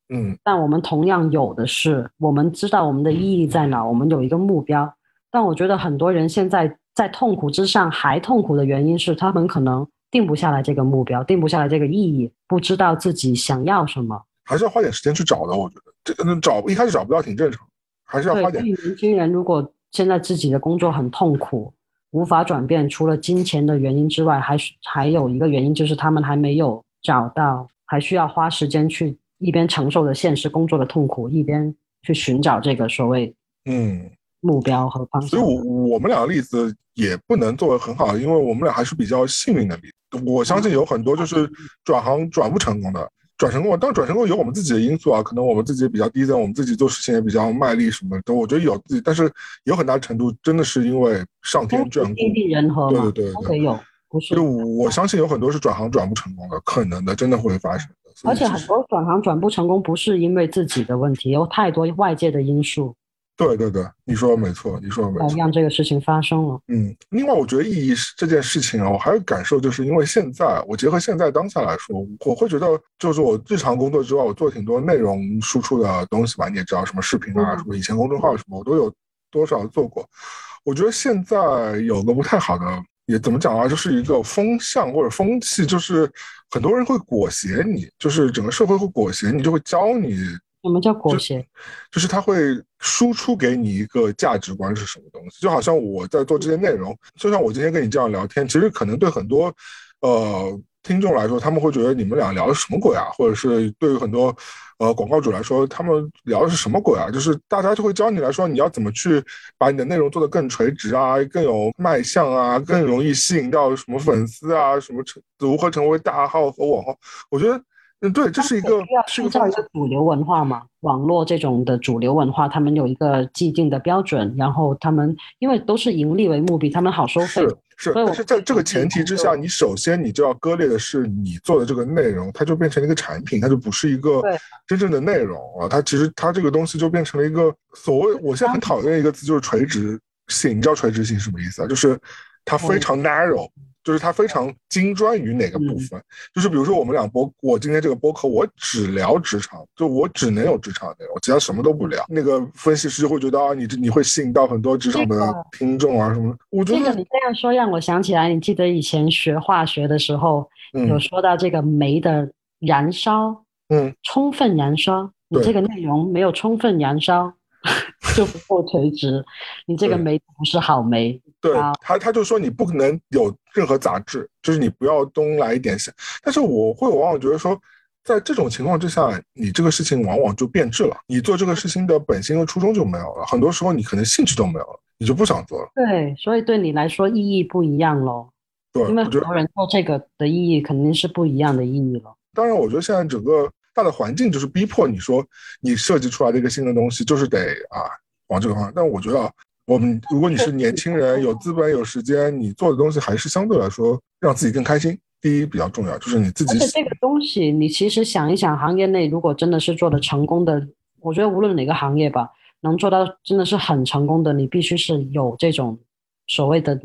嗯但我们同样有的是，我们知道我们的意义在哪，我们有一个目标。但我觉得很多人现在在痛苦之上还痛苦的原因是，他们可能定不下来这个目标，定不下来这个意义，不知道自己想要什么。还是要花点时间去找的。我觉得这个找一开始找不到挺正常，还是要对，花点对年轻人，如果现在自己的工作很痛苦，无法转变，除了金钱的原因之外，还是还有一个原因就是他们还没有找到，还需要花时间去一边承受着现实工作的痛苦，一边去寻找这个所谓嗯。目标和方向。所以我，我们俩的例子也不能作为很好，因为我们俩还是比较幸运的例子。我相信有很多就是转行转不成功的，转成功，当然转成功有我们自己的因素啊，可能我们自己比较低调，我们自己做事情也比较卖力什么的，我觉得有自己，但是有很大程度真的是因为上天眷顾，天地人和嘛，对对对对都可以有，不是就。我相信有很多是转行转不成功的，可能的，真的会发生的。而且很多转行转不成功，不是因为自己的问题，有太多外界的因素。对对对，你说的没错，你说的没错。让这个事情发生了。嗯，另外我觉得意义是这件事情啊，我还有感受，就是因为现在我结合现在当下来说，我会觉得就是我日常工作之外，我做挺多内容输出的东西吧。你也知道，什么视频啊，什么以前公众号什么，我都有多少做过。我觉得现在有个不太好的，也怎么讲啊，就是一个风向或者风气，就是很多人会裹挟你，就是整个社会会裹挟你，就会教你。什么叫裹挟？就是他会输出给你一个价值观是什么东西，就好像我在做这些内容，就像我今天跟你这样聊天，其实可能对很多呃听众来说，他们会觉得你们俩聊的什么鬼啊？或者是对于很多呃广告主来说，他们聊的是什么鬼啊？就是大家就会教你来说，你要怎么去把你的内容做得更垂直啊，更有卖相啊，更容易吸引到什么粉丝啊，什么成如何成为大号和网红？我觉得。嗯，对，这是一个是一个主流文化嘛，网络这种的主流文化，他们有一个既定的标准，然后他们因为都是盈利为目的，他们好收费。是是，但是在这个前提之下，你首先你就要割裂的是你做的这个内容，它就变成一个产品，它就不是一个真正的内容啊，它其实它这个东西就变成了一个所谓，我现在很讨厌一个词，就是垂直性。你知道垂直性什么意思啊？就是它非常 narrow。就是他非常精专于哪个部分，就是比如说我们俩播，我今天这个播客，我只聊职场，就我只能有职场内容，其他什么都不聊。那个分析师就会觉得啊，你这你会吸引到很多职场的听众啊什么。我觉得这个你这样说让我想起来，你记得以前学化学的时候有说到这个酶的燃烧，嗯，充分燃烧，你这个内容没有充分燃烧就不够垂直，你这个酶不是好酶。对他，他就说你不可能有任何杂质，就是你不要东来一点西。但是我会往往觉得说，在这种情况之下，你这个事情往往就变质了，你做这个事情的本心和初衷就没有了。很多时候你可能兴趣都没有了，你就不想做了。对，所以对你来说意义不一样喽。对，因为很多人做这个的意义肯定是不一样的意义了。当然，我觉得现在整个大的环境就是逼迫你说，你设计出来的一个新的东西就是得啊往这个方向。但我觉得啊。我们，如果你是年轻人，有资本有时间，你做的东西还是相对来说让自己更开心。第一比较重要，就是你自己。而且这个东西，你其实想一想，行业内如果真的是做的成功的，我觉得无论哪个行业吧，能做到真的是很成功的，你必须是有这种所谓的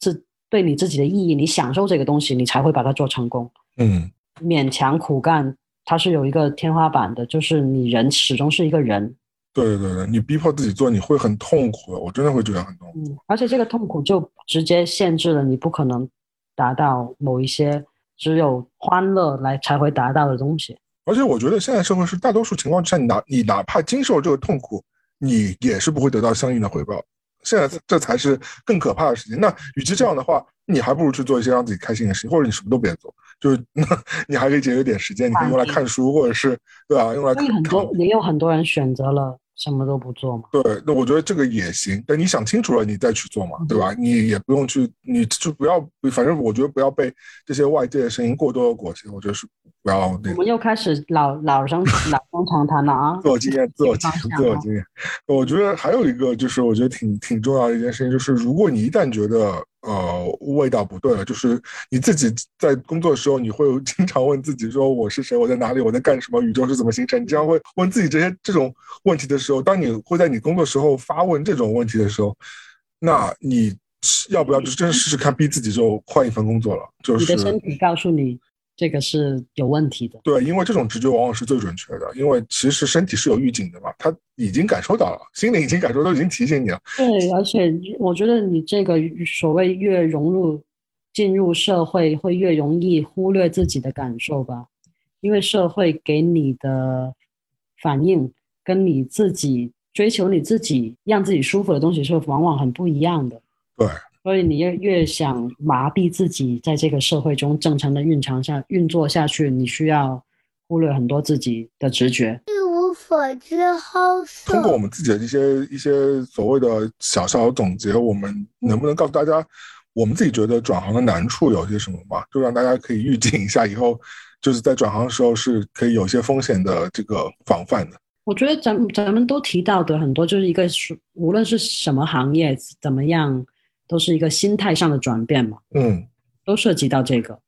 自对你自己的意义，你享受这个东西，你才会把它做成功。嗯，勉强苦干，它是有一个天花板的，就是你人始终是一个人。对对对，你逼迫自己做，你会很痛苦的。我真的会觉得很痛苦。嗯，而且这个痛苦就直接限制了你不可能达到某一些只有欢乐来才会达到的东西。而且我觉得现在社会是大多数情况之下，你哪你哪怕经受这个痛苦，你也是不会得到相应的回报。现在这才是更可怕的事情。那与其这样的话，你还不如去做一些让自己开心的事情，或者你什么都别做，就是 (laughs) 你还可以节约点时间，你可以用来看书，或者是对吧？用来很多也有很多人选择了。什么都不做嘛？对，那我觉得这个也行。但你想清楚了，你再去做嘛，对吧？你也不用去，你就不要，反正我觉得不要被这些外界的声音过多的裹挟。我觉得是不要那。我们又开始老老生老生常谈了啊！(laughs) 自我经验，自我经验，自我经验。我觉得还有一个就是，我觉得挺挺重要的一件事情，就是如果你一旦觉得。呃，味道不对了，就是你自己在工作的时候，你会 (laughs) 经常问自己说：“我是谁？我在哪里？我在干什么？宇宙是怎么形成？”你经常会问自己这些这种问题的时候，当你会在你工作时候发问这种问题的时候，那你要不要就真试试看，逼自己就换一份工作了？就是你的身体告诉你。这个是有问题的，对，因为这种直觉往往是最准确的，因为其实身体是有预警的嘛，他已经感受到了，心里已经感受，都已经提醒你了。对，而且我觉得你这个所谓越融入进入社会，会越容易忽略自己的感受吧，因为社会给你的反应跟你自己追求你自己让自己舒服的东西是往往很不一样的。对。所以你越越想麻痹自己，在这个社会中正常的运常下运作下去，你需要忽略很多自己的直觉。一无所知，好色。通过我们自己的一些一些所谓的小小总结，我们能不能告诉大家，我们自己觉得转行的难处有些什么吗？就让大家可以预警一下，以后就是在转行的时候是可以有些风险的这个防范的。我觉得咱咱们都提到的很多，就是一个是无论是什么行业，怎么样。都是一个心态上的转变嘛，嗯，都涉及到这个。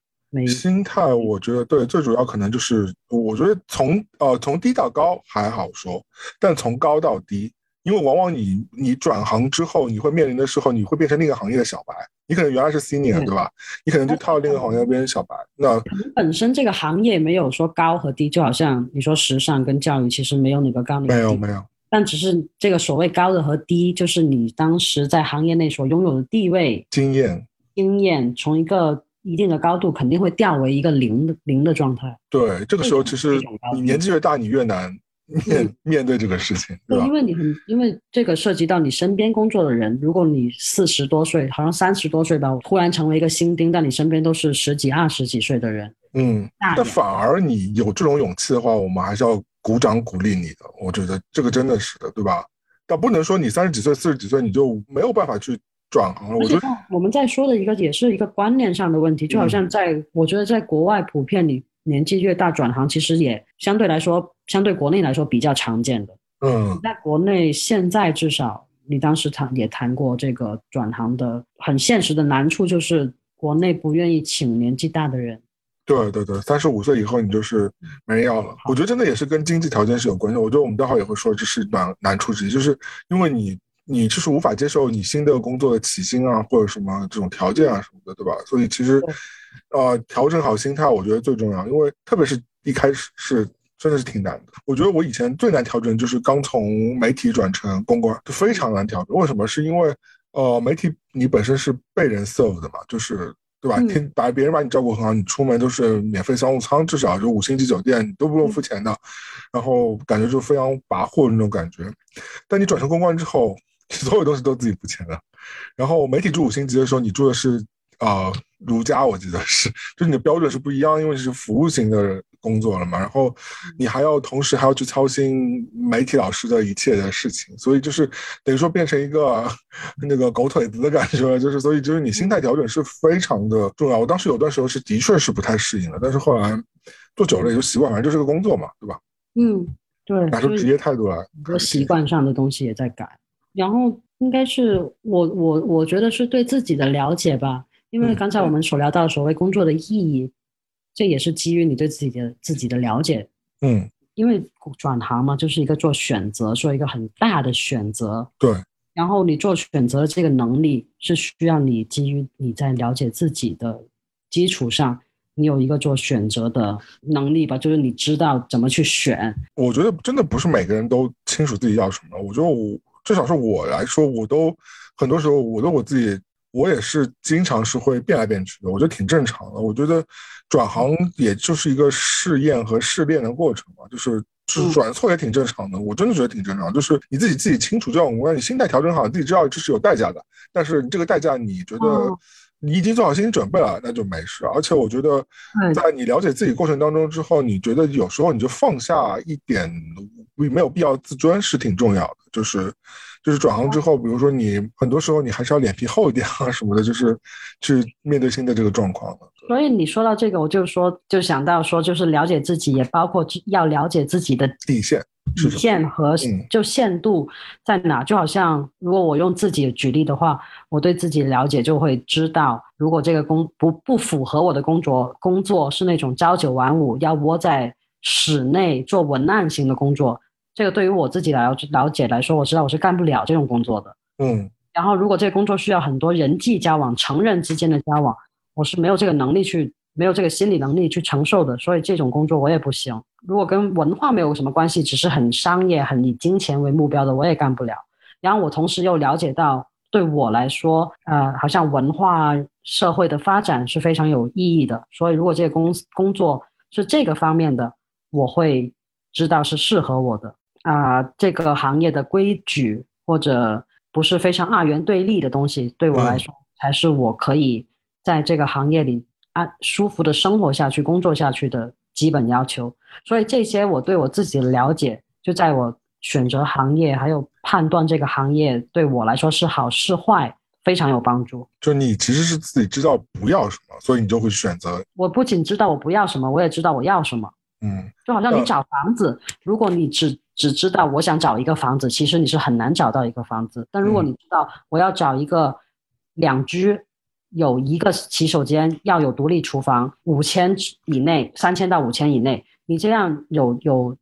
心态，我觉得对，最主要可能就是，我觉得从呃从低到高还好说，但从高到低，因为往往你你转行之后，你会面临的时候，你会变成另一个行业的小白。你可能原来是 senior，对对吧？你可能就跳另一个行业变成小白。那本身这个行业没有说高和低，就好像你说时尚跟教育其实没有哪个高哪个低，没有没有，但只是这个所谓高的和低，就是你当时在行业内所拥有的地位、经验，经验，从一个一定的高度肯定会掉为一个零的零的状态。对，这个时候其实你年纪越大，你越难 (laughs) 面面对这个事情，对吧，因？为你很，因为这个涉及到你身边工作的人。如果你四十多岁，好像三十多岁吧，突然成为一个新丁，但你身边都是十几、二十几岁的人，嗯，大人但反而你有这种勇气的话，我们还是要鼓掌鼓励你的。我觉得这个真的是的，对吧？但不能说你三十几岁、四十几岁你就没有办法去转行了。我觉得，我们在说的一个也是一个观念上的问题，就好嗯像在、我觉得在国外普遍你年纪越大转行，其实也相对来说，相对国内来说比较常见的。嗯，在国内现在至少，你当时谈也谈过这个转行的很现实的难处，就是国内不愿意请年纪大的人。对对对，三十五岁以后你就是没人要了。我觉得真的也是跟经济条件是有关系。我觉得我们待会儿也会说，这是难难处之一，就是因为你你就是无法接受你新的工作的起薪啊，或者什么这种条件啊什么的，对吧？所以其实呃调整好心态，我觉得最重要。因为特别是一开始是真的是挺难的。我觉得我以前最难调整就是刚从媒体转成公关，就非常难调整。为什么？是因为呃媒体你本身是被人 serve 的嘛，就是。对吧？把别人把你照顾很好，你出门都是免费商务舱，至少就五星级酒店，你都不用付钱的，然后感觉就非常跋扈的那种感觉。但你转成公关之后，所有东西都自己付钱的。然后媒体住五星级的时候，你住的是啊、呃如家，我记得是，就是你的标准是不一样，因为是服务型的工作了嘛。然后你还要同时还要去操心媒体老师的一切的事情，所以就是等于说变成一个那个狗腿子的感觉了。就是所以就是你心态调整是非常的重要。我当时有段时候是的确是不太适应的，但是后来做久了也就习惯，反正就是个工作嘛，对吧？嗯，对，拿出职业态度来。和习惯上的东西也在改。然后应该是我我我觉得是对自己的了解吧，因为嗯刚才我们所聊到所谓工作的意义，这也是基于你对自己的自己的了解。嗯，因为转行嘛，就是一个做选择，做一个很大的选择。对，然后你做选择的这个能力是需要你基于你在了解自己的基础上，你有一个做选择的能力吧，就是你知道怎么去选。我觉得真的不是每个人都清楚自己要什么。我觉得我至少是我来说，我都很多时候，我都我自己，我也是经常是会变来变去的。我觉得挺正常的。我觉得转行也就是一个试验和试炼的过程嘛，就是就是嗯转错也挺正常的。我真的觉得挺正常，就是你自己自己清楚这种，我让你心态调整好，你自己知道这是有代价的。但是这个代价，你觉得哦你已经做好心理准备了，那就没事。而且我觉得，在你了解自己过程当中之后，你觉得有时候你就放下一点没有必要自尊是挺重要的。就是就是转行之后，比如说你很多时候你还是要脸皮厚一点啊什么的，就是去面对新的这个状况的。所以你说到这个，我就说就想到说，就是了解自己，也包括要了解自己的底线底？线和嗯就限度在哪。就好像如果我用自己举例的话，我对自己了解就会知道，如果这个工不不符合我的工作，工作是那种朝九晚五，要窝在室内做文案型的工作，这个对于我自己来了解来说，我知道我是干不了这种工作的。嗯然后，如果这个工作需要很多人际交往、成人之间的交往，我是没有这个能力去，没有这个心理能力去承受的，所以这种工作我也不行。如果跟文化没有什么关系，只是很商业、很以金钱为目标的，我也干不了。然后我同时又了解到，对我来说，呃，好像文化社会的发展是非常有意义的。所以，如果这个工工作是这个方面的，我会知道是适合我的。啊、这个行业的规矩或者不是非常二元对立的东西，对我来说、才是我可以在这个行业里安舒服的生活下去、工作下去的基本要求。所以这些我对我自己的了解，就在我选择行业还有判断这个行业对我来说是好是坏，非常有帮助。就你其实是自己知道不要什么，所以你就会选择我不仅知道我不要什么，我也知道我要什么。嗯就好像你呃找房子，如果你只只知道我想找一个房子，其实你是很难找到一个房子。但如果嗯你知道我要找一个两居，有一个洗手间，要有独立厨房，五千以内，三千到五千以内，你这样有有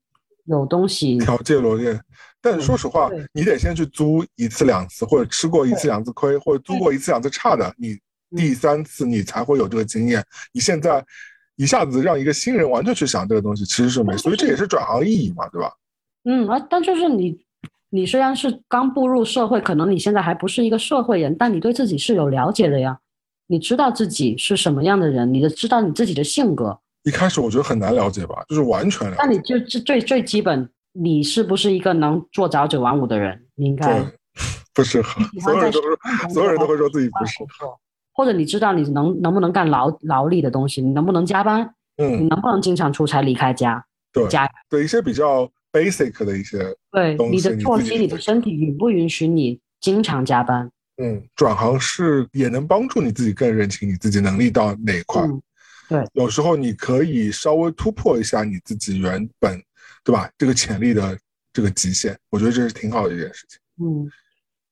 有东西，条件罗列。但说实话对，你得先去租一次两次，或者吃过一次两次亏，或者租过一次两次差的，你第三次你才会有这个经验。你现在一下子让一个新人完全去想这个东西，其实是没，所以这也是转行意义嘛，对吧？嗯，啊但就是你，你虽然是刚步入社会，可能你现在还不是一个社会人，但你对自己是有了解的呀。你知道自己是什么样的人，你的知道你自己的性格，一开始我觉得很难了解吧，就是完全了解。那你就最最最基本，你是不是一个能做早九晚五的人？你应该，不适合所有人都说，所有人都会说自己不适合。或者你知道你能能不能干劳劳力的东西，你能不能加班，嗯你嗯，能不能经常出差离开家？对家对一些比较 basic 的一些，对你的作息、你的身体允不允许你经常加班？嗯，转行是也能帮助你自己更认清你自己能力到哪一块。嗯，有时候你可以稍微突破一下你自己原本，对吧？这个潜力的这个极限，我觉得这是挺好的一件事情。嗯，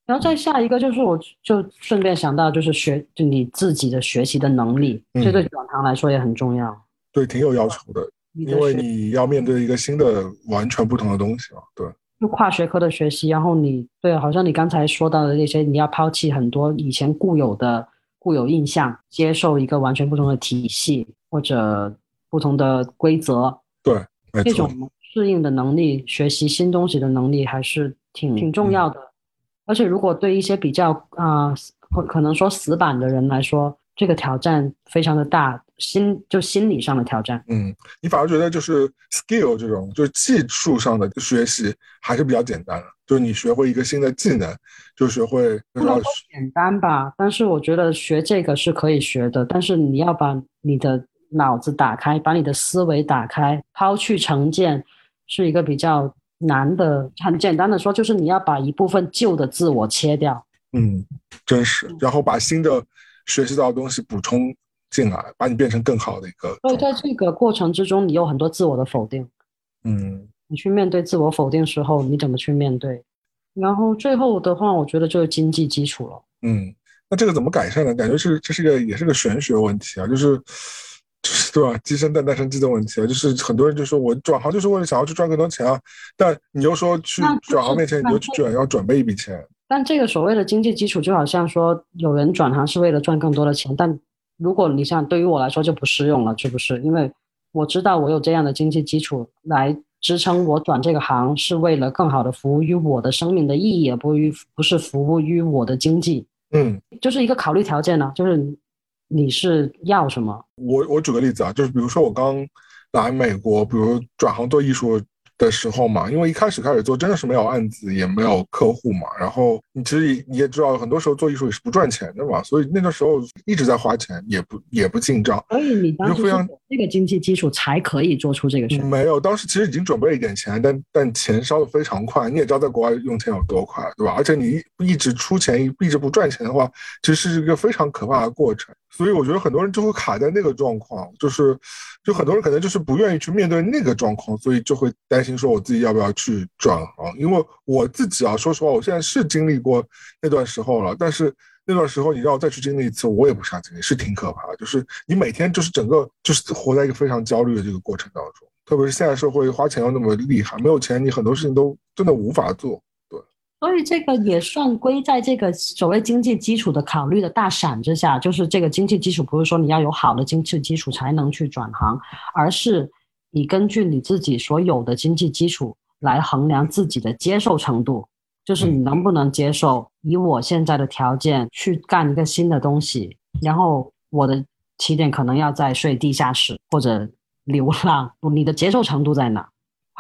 然后再下一个就是，我就顺便想到，就是学就你自己的学习的能力，嗯这对转行来说也很重要。对，挺有要求的因为你要面对一个新的、完全不同的东西嘛。对，就跨学科的学习，然后你对，好像你刚才说到的那些，你要抛弃很多以前固有的固有印象，接受一个完全不同的体系或者不同的规则，对，没错。这种适应的能力、学习新东西的能力还是挺挺重要的。而且，如果对一些比较啊、可可能说死板的人来说，这个挑战非常的大，心就心理上的挑战。嗯，你反而觉得就是 skill 这种就是技术上的学习还是比较简单的，就是你学会一个新的技能，就学会不能说简单吧，但是我觉得学这个是可以学的，但是你要把你的脑子打开，把你的思维打开，抛去成见，是一个比较难的。很简单的说，就是你要把一部分旧的自我切掉。嗯，真是，然后把新的学习到的东西补充进来，把你变成更好的一个所以。在这个过程之中，你有很多自我的否定。嗯你去面对自我否定时候，你怎么去面对？然后最后的话，我觉得就是经济基础了。嗯，那这个怎么改善呢？感觉是这是个也是个玄学问题啊，就是就是对吧？鸡生蛋，蛋生鸡的问题啊，就是很多人就说我转行就是为了想要去赚更多钱啊，但你又说去转行面前你就去那准要准备一笔钱，但这个所谓的经济基础，就好像说有人转行是为了赚更多的钱，但如果你像对于我来说就不适用了，是不是？因为我知道我有这样的经济基础来支撑我转这个行，是为了更好的服务于我的生命的意义，而不于不是服务于我的经济，嗯。就是一个考虑条件呢、就是你你是要什么？我我举个例子啊，就是比如说我刚来美国，比如转行做艺术的时候嘛，因为一开始开始做真的是没有案子，也没有客户嘛，然后你其实你也知道，很多时候做艺术也是不赚钱的嘛，所以那个时候一直在花钱，也不也不进账。所以你当时就非常这个经济基础才可以做出这个选择。没有，当时其实已经准备了一点钱，但但钱烧的非常快。你也知道，在国外用钱有多快，对吧？而且你一一直出钱，一直不赚钱的话，其实是一个非常可怕的过程。所以我觉得很多人就会卡在那个状况，就是就很多人可能就是不愿意去面对那个状况，所以就会担心说我自己要不要去转行。因为我自己啊，说实话，我现在是经历过那段时候了，但是。那段时候你让我再去经历一次，我也不想经历，是挺可怕的。就是你每天就是整个就是活在一个非常焦虑的这个过程当中，特别是现在社会花钱又那么厉害，没有钱你很多事情都真的无法做。所以这个也算归在这个所谓经济基础的考虑的大闪之下，就是这个经济基础不是说你要有好的经济基础才能去转行，而是你根据你自己所有的经济基础来衡量自己的接受程度，就是你能不能接受以我现在的条件去干一个新的东西，然后我的起点可能要在睡地下室或者流浪，你的接受程度在哪？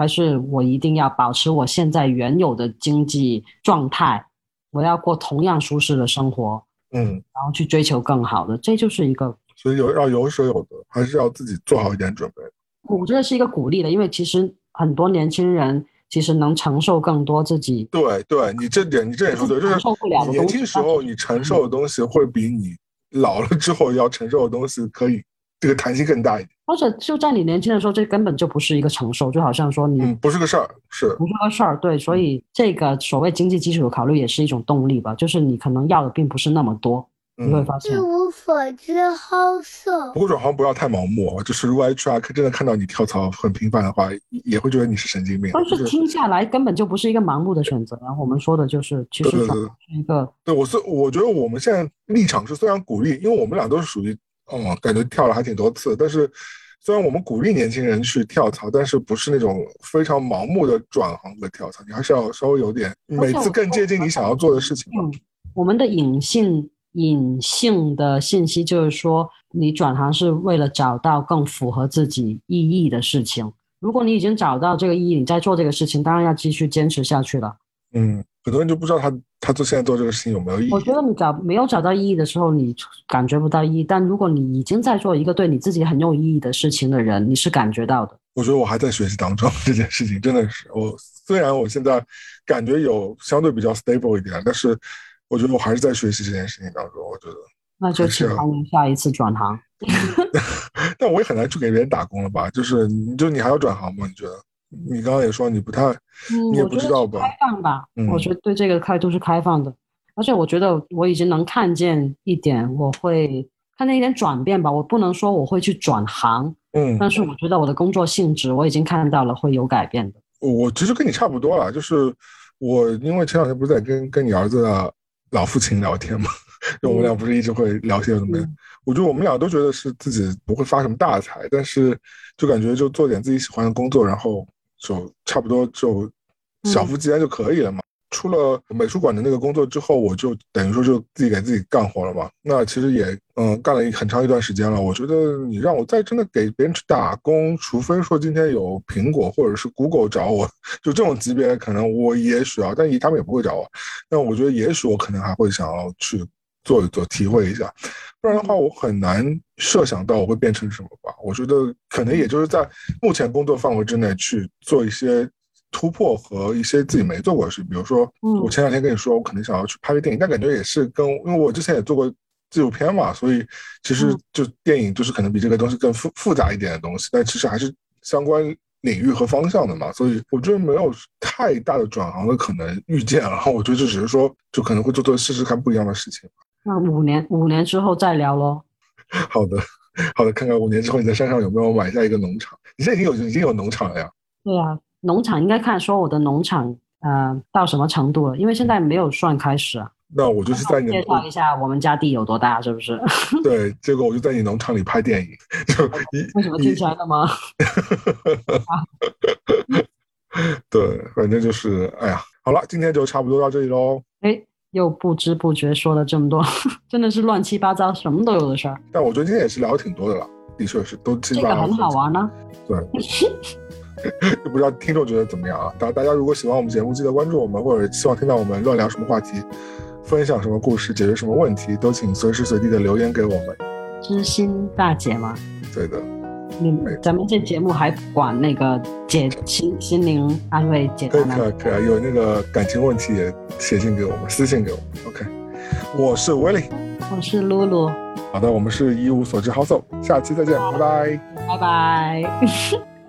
还是我一定要保持我现在原有的经济状态，我要过同样舒适的生活，嗯，然后去追求更好的，这就是一个，所以有要有舍有得，还是要自己做好一点准备。我觉得是一个鼓励的，因为其实很多年轻人其实能承受更多自己对对，你这点你这点说对，就是承受不了的年轻时候你承受的东西会比你老了之后要承受的东西可以这个弹性更大一点。或者就在你年轻的时候，这根本就不是一个承受，就好像说你嗯，不是个事儿，是不是个事儿，对，所以这个所谓经济基础的考虑也是一种动力吧，就是你可能要的并不是那么多，你会发现一。无所知，好色不。过转行不要太盲目，就是如果 HR 真的看到你跳槽很频繁的话，也会觉得你是神经病。但是听下来根本就不是一个盲目的选择。然后我们说的就是，其实对对对转行是一个对我是我觉得我们现在立场是虽然鼓励，因为我们俩都是属于嗯感觉跳了还挺多次，但是虽然我们鼓励年轻人去跳槽，但是不是那种非常盲目的转行和跳槽，你还是要稍微有点每次更接近你想要做的事情。嗯，我们的隐性隐性的信息就是说，你转行是为了找到更符合自己意义的事情。如果你已经找到这个意义，你在做这个事情，当然要继续坚持下去了。嗯，很多人就不知道他他做现在做这个事情有没有意义。我觉得你找没有找到意义的时候，你感觉不到意义；但如果你已经在做一个对你自己很有意义的事情的人，你是感觉到的。我觉得我还在学习当中，这件事情真的是我虽然我现在感觉有相对比较 stable 一点，但是我觉得我还是在学习这件事情当中。我觉得，那就请欢迎下一次转行。(laughs) 但我也很难去给别人打工了吧？就是你就你还要转行吗？你觉得？你刚刚也说你不太，嗯，你也不知道吧是开放吧，嗯我觉得对这个态度是开放的，而且我觉得我已经能看见一点，我会看见一点转变吧。我不能说我会去转行，嗯，但是我觉得我的工作性质我已经看到了会有改变的。我其实跟你差不多了，就是我因为前两天不是在跟跟你儿子的老父亲聊天嘛，就我们俩不是一直会聊些什么？嗯我觉得我们俩都觉得是自己不会发什么大财，但是就感觉就做点自己喜欢的工作，然后就差不多就小富即安就可以了嘛。出了美术馆的那个工作之后，我就等于说就自己给自己干活了嘛。那其实也嗯干了一很长一段时间了。我觉得你让我再真的给别人去打工，除非说今天有苹果或者是 Google 找我，就这种级别，可能我也许啊，但他们也不会找我。但我觉得也许我可能还会想要去做一做，体会一下。不然的话，我很难设想到我会变成什么吧。我觉得可能也就是在目前工作范围之内去做一些突破和一些自己没做过的事。比如说，嗯我前两天跟你说，我可能想要去拍个电影，但感觉也是跟，因为我之前也做过纪录片嘛，所以其实嗯就电影就是可能比这个东西更复复杂一点的东西，但其实还是相关领域和方向的嘛，所以我觉得没有太大的转行的可能预见了。我觉得就只是说，就可能会做做试试看不一样的事情。那五年五年之后再聊喽。(laughs) 好的，好的，看看五年之后你在山上有没有买下一个农场？你现在已经有已经有农场了呀？对啊，农场应该看说我的农场呃到什么程度了，因为现在没有算开始啊。那我就是在你介绍一下我们家地有多大，是不是？(laughs) 对，结果我就在你农场里拍电影，就一为什么听起来那么？(laughs) 对，反正就是，哎呀，好了，今天就差不多到这里喽。哎，又不知不觉说了这么多，(laughs) 真的是乱七八糟，什么都有的事儿。但我觉得今天也是聊的挺多的了，的确是都。这个很好。玩呢、对，(laughs) 就不知道听众觉得怎么样啊？大大家如果喜欢我们节目，记得关注我们，或者希望听到我们乱聊什么话题，分享什么故事，解决什么问题，都请随时随地的留言给我们。知心大姐吗，对的，你咱们这节目还管那个解心心灵安慰解答呢。可以可以可以啊，有那个感情问题也写信给我们，私信给我们。OK，我是威利。我是露露，好的，我们是一无所知好走，下期再见，拜拜。拜拜。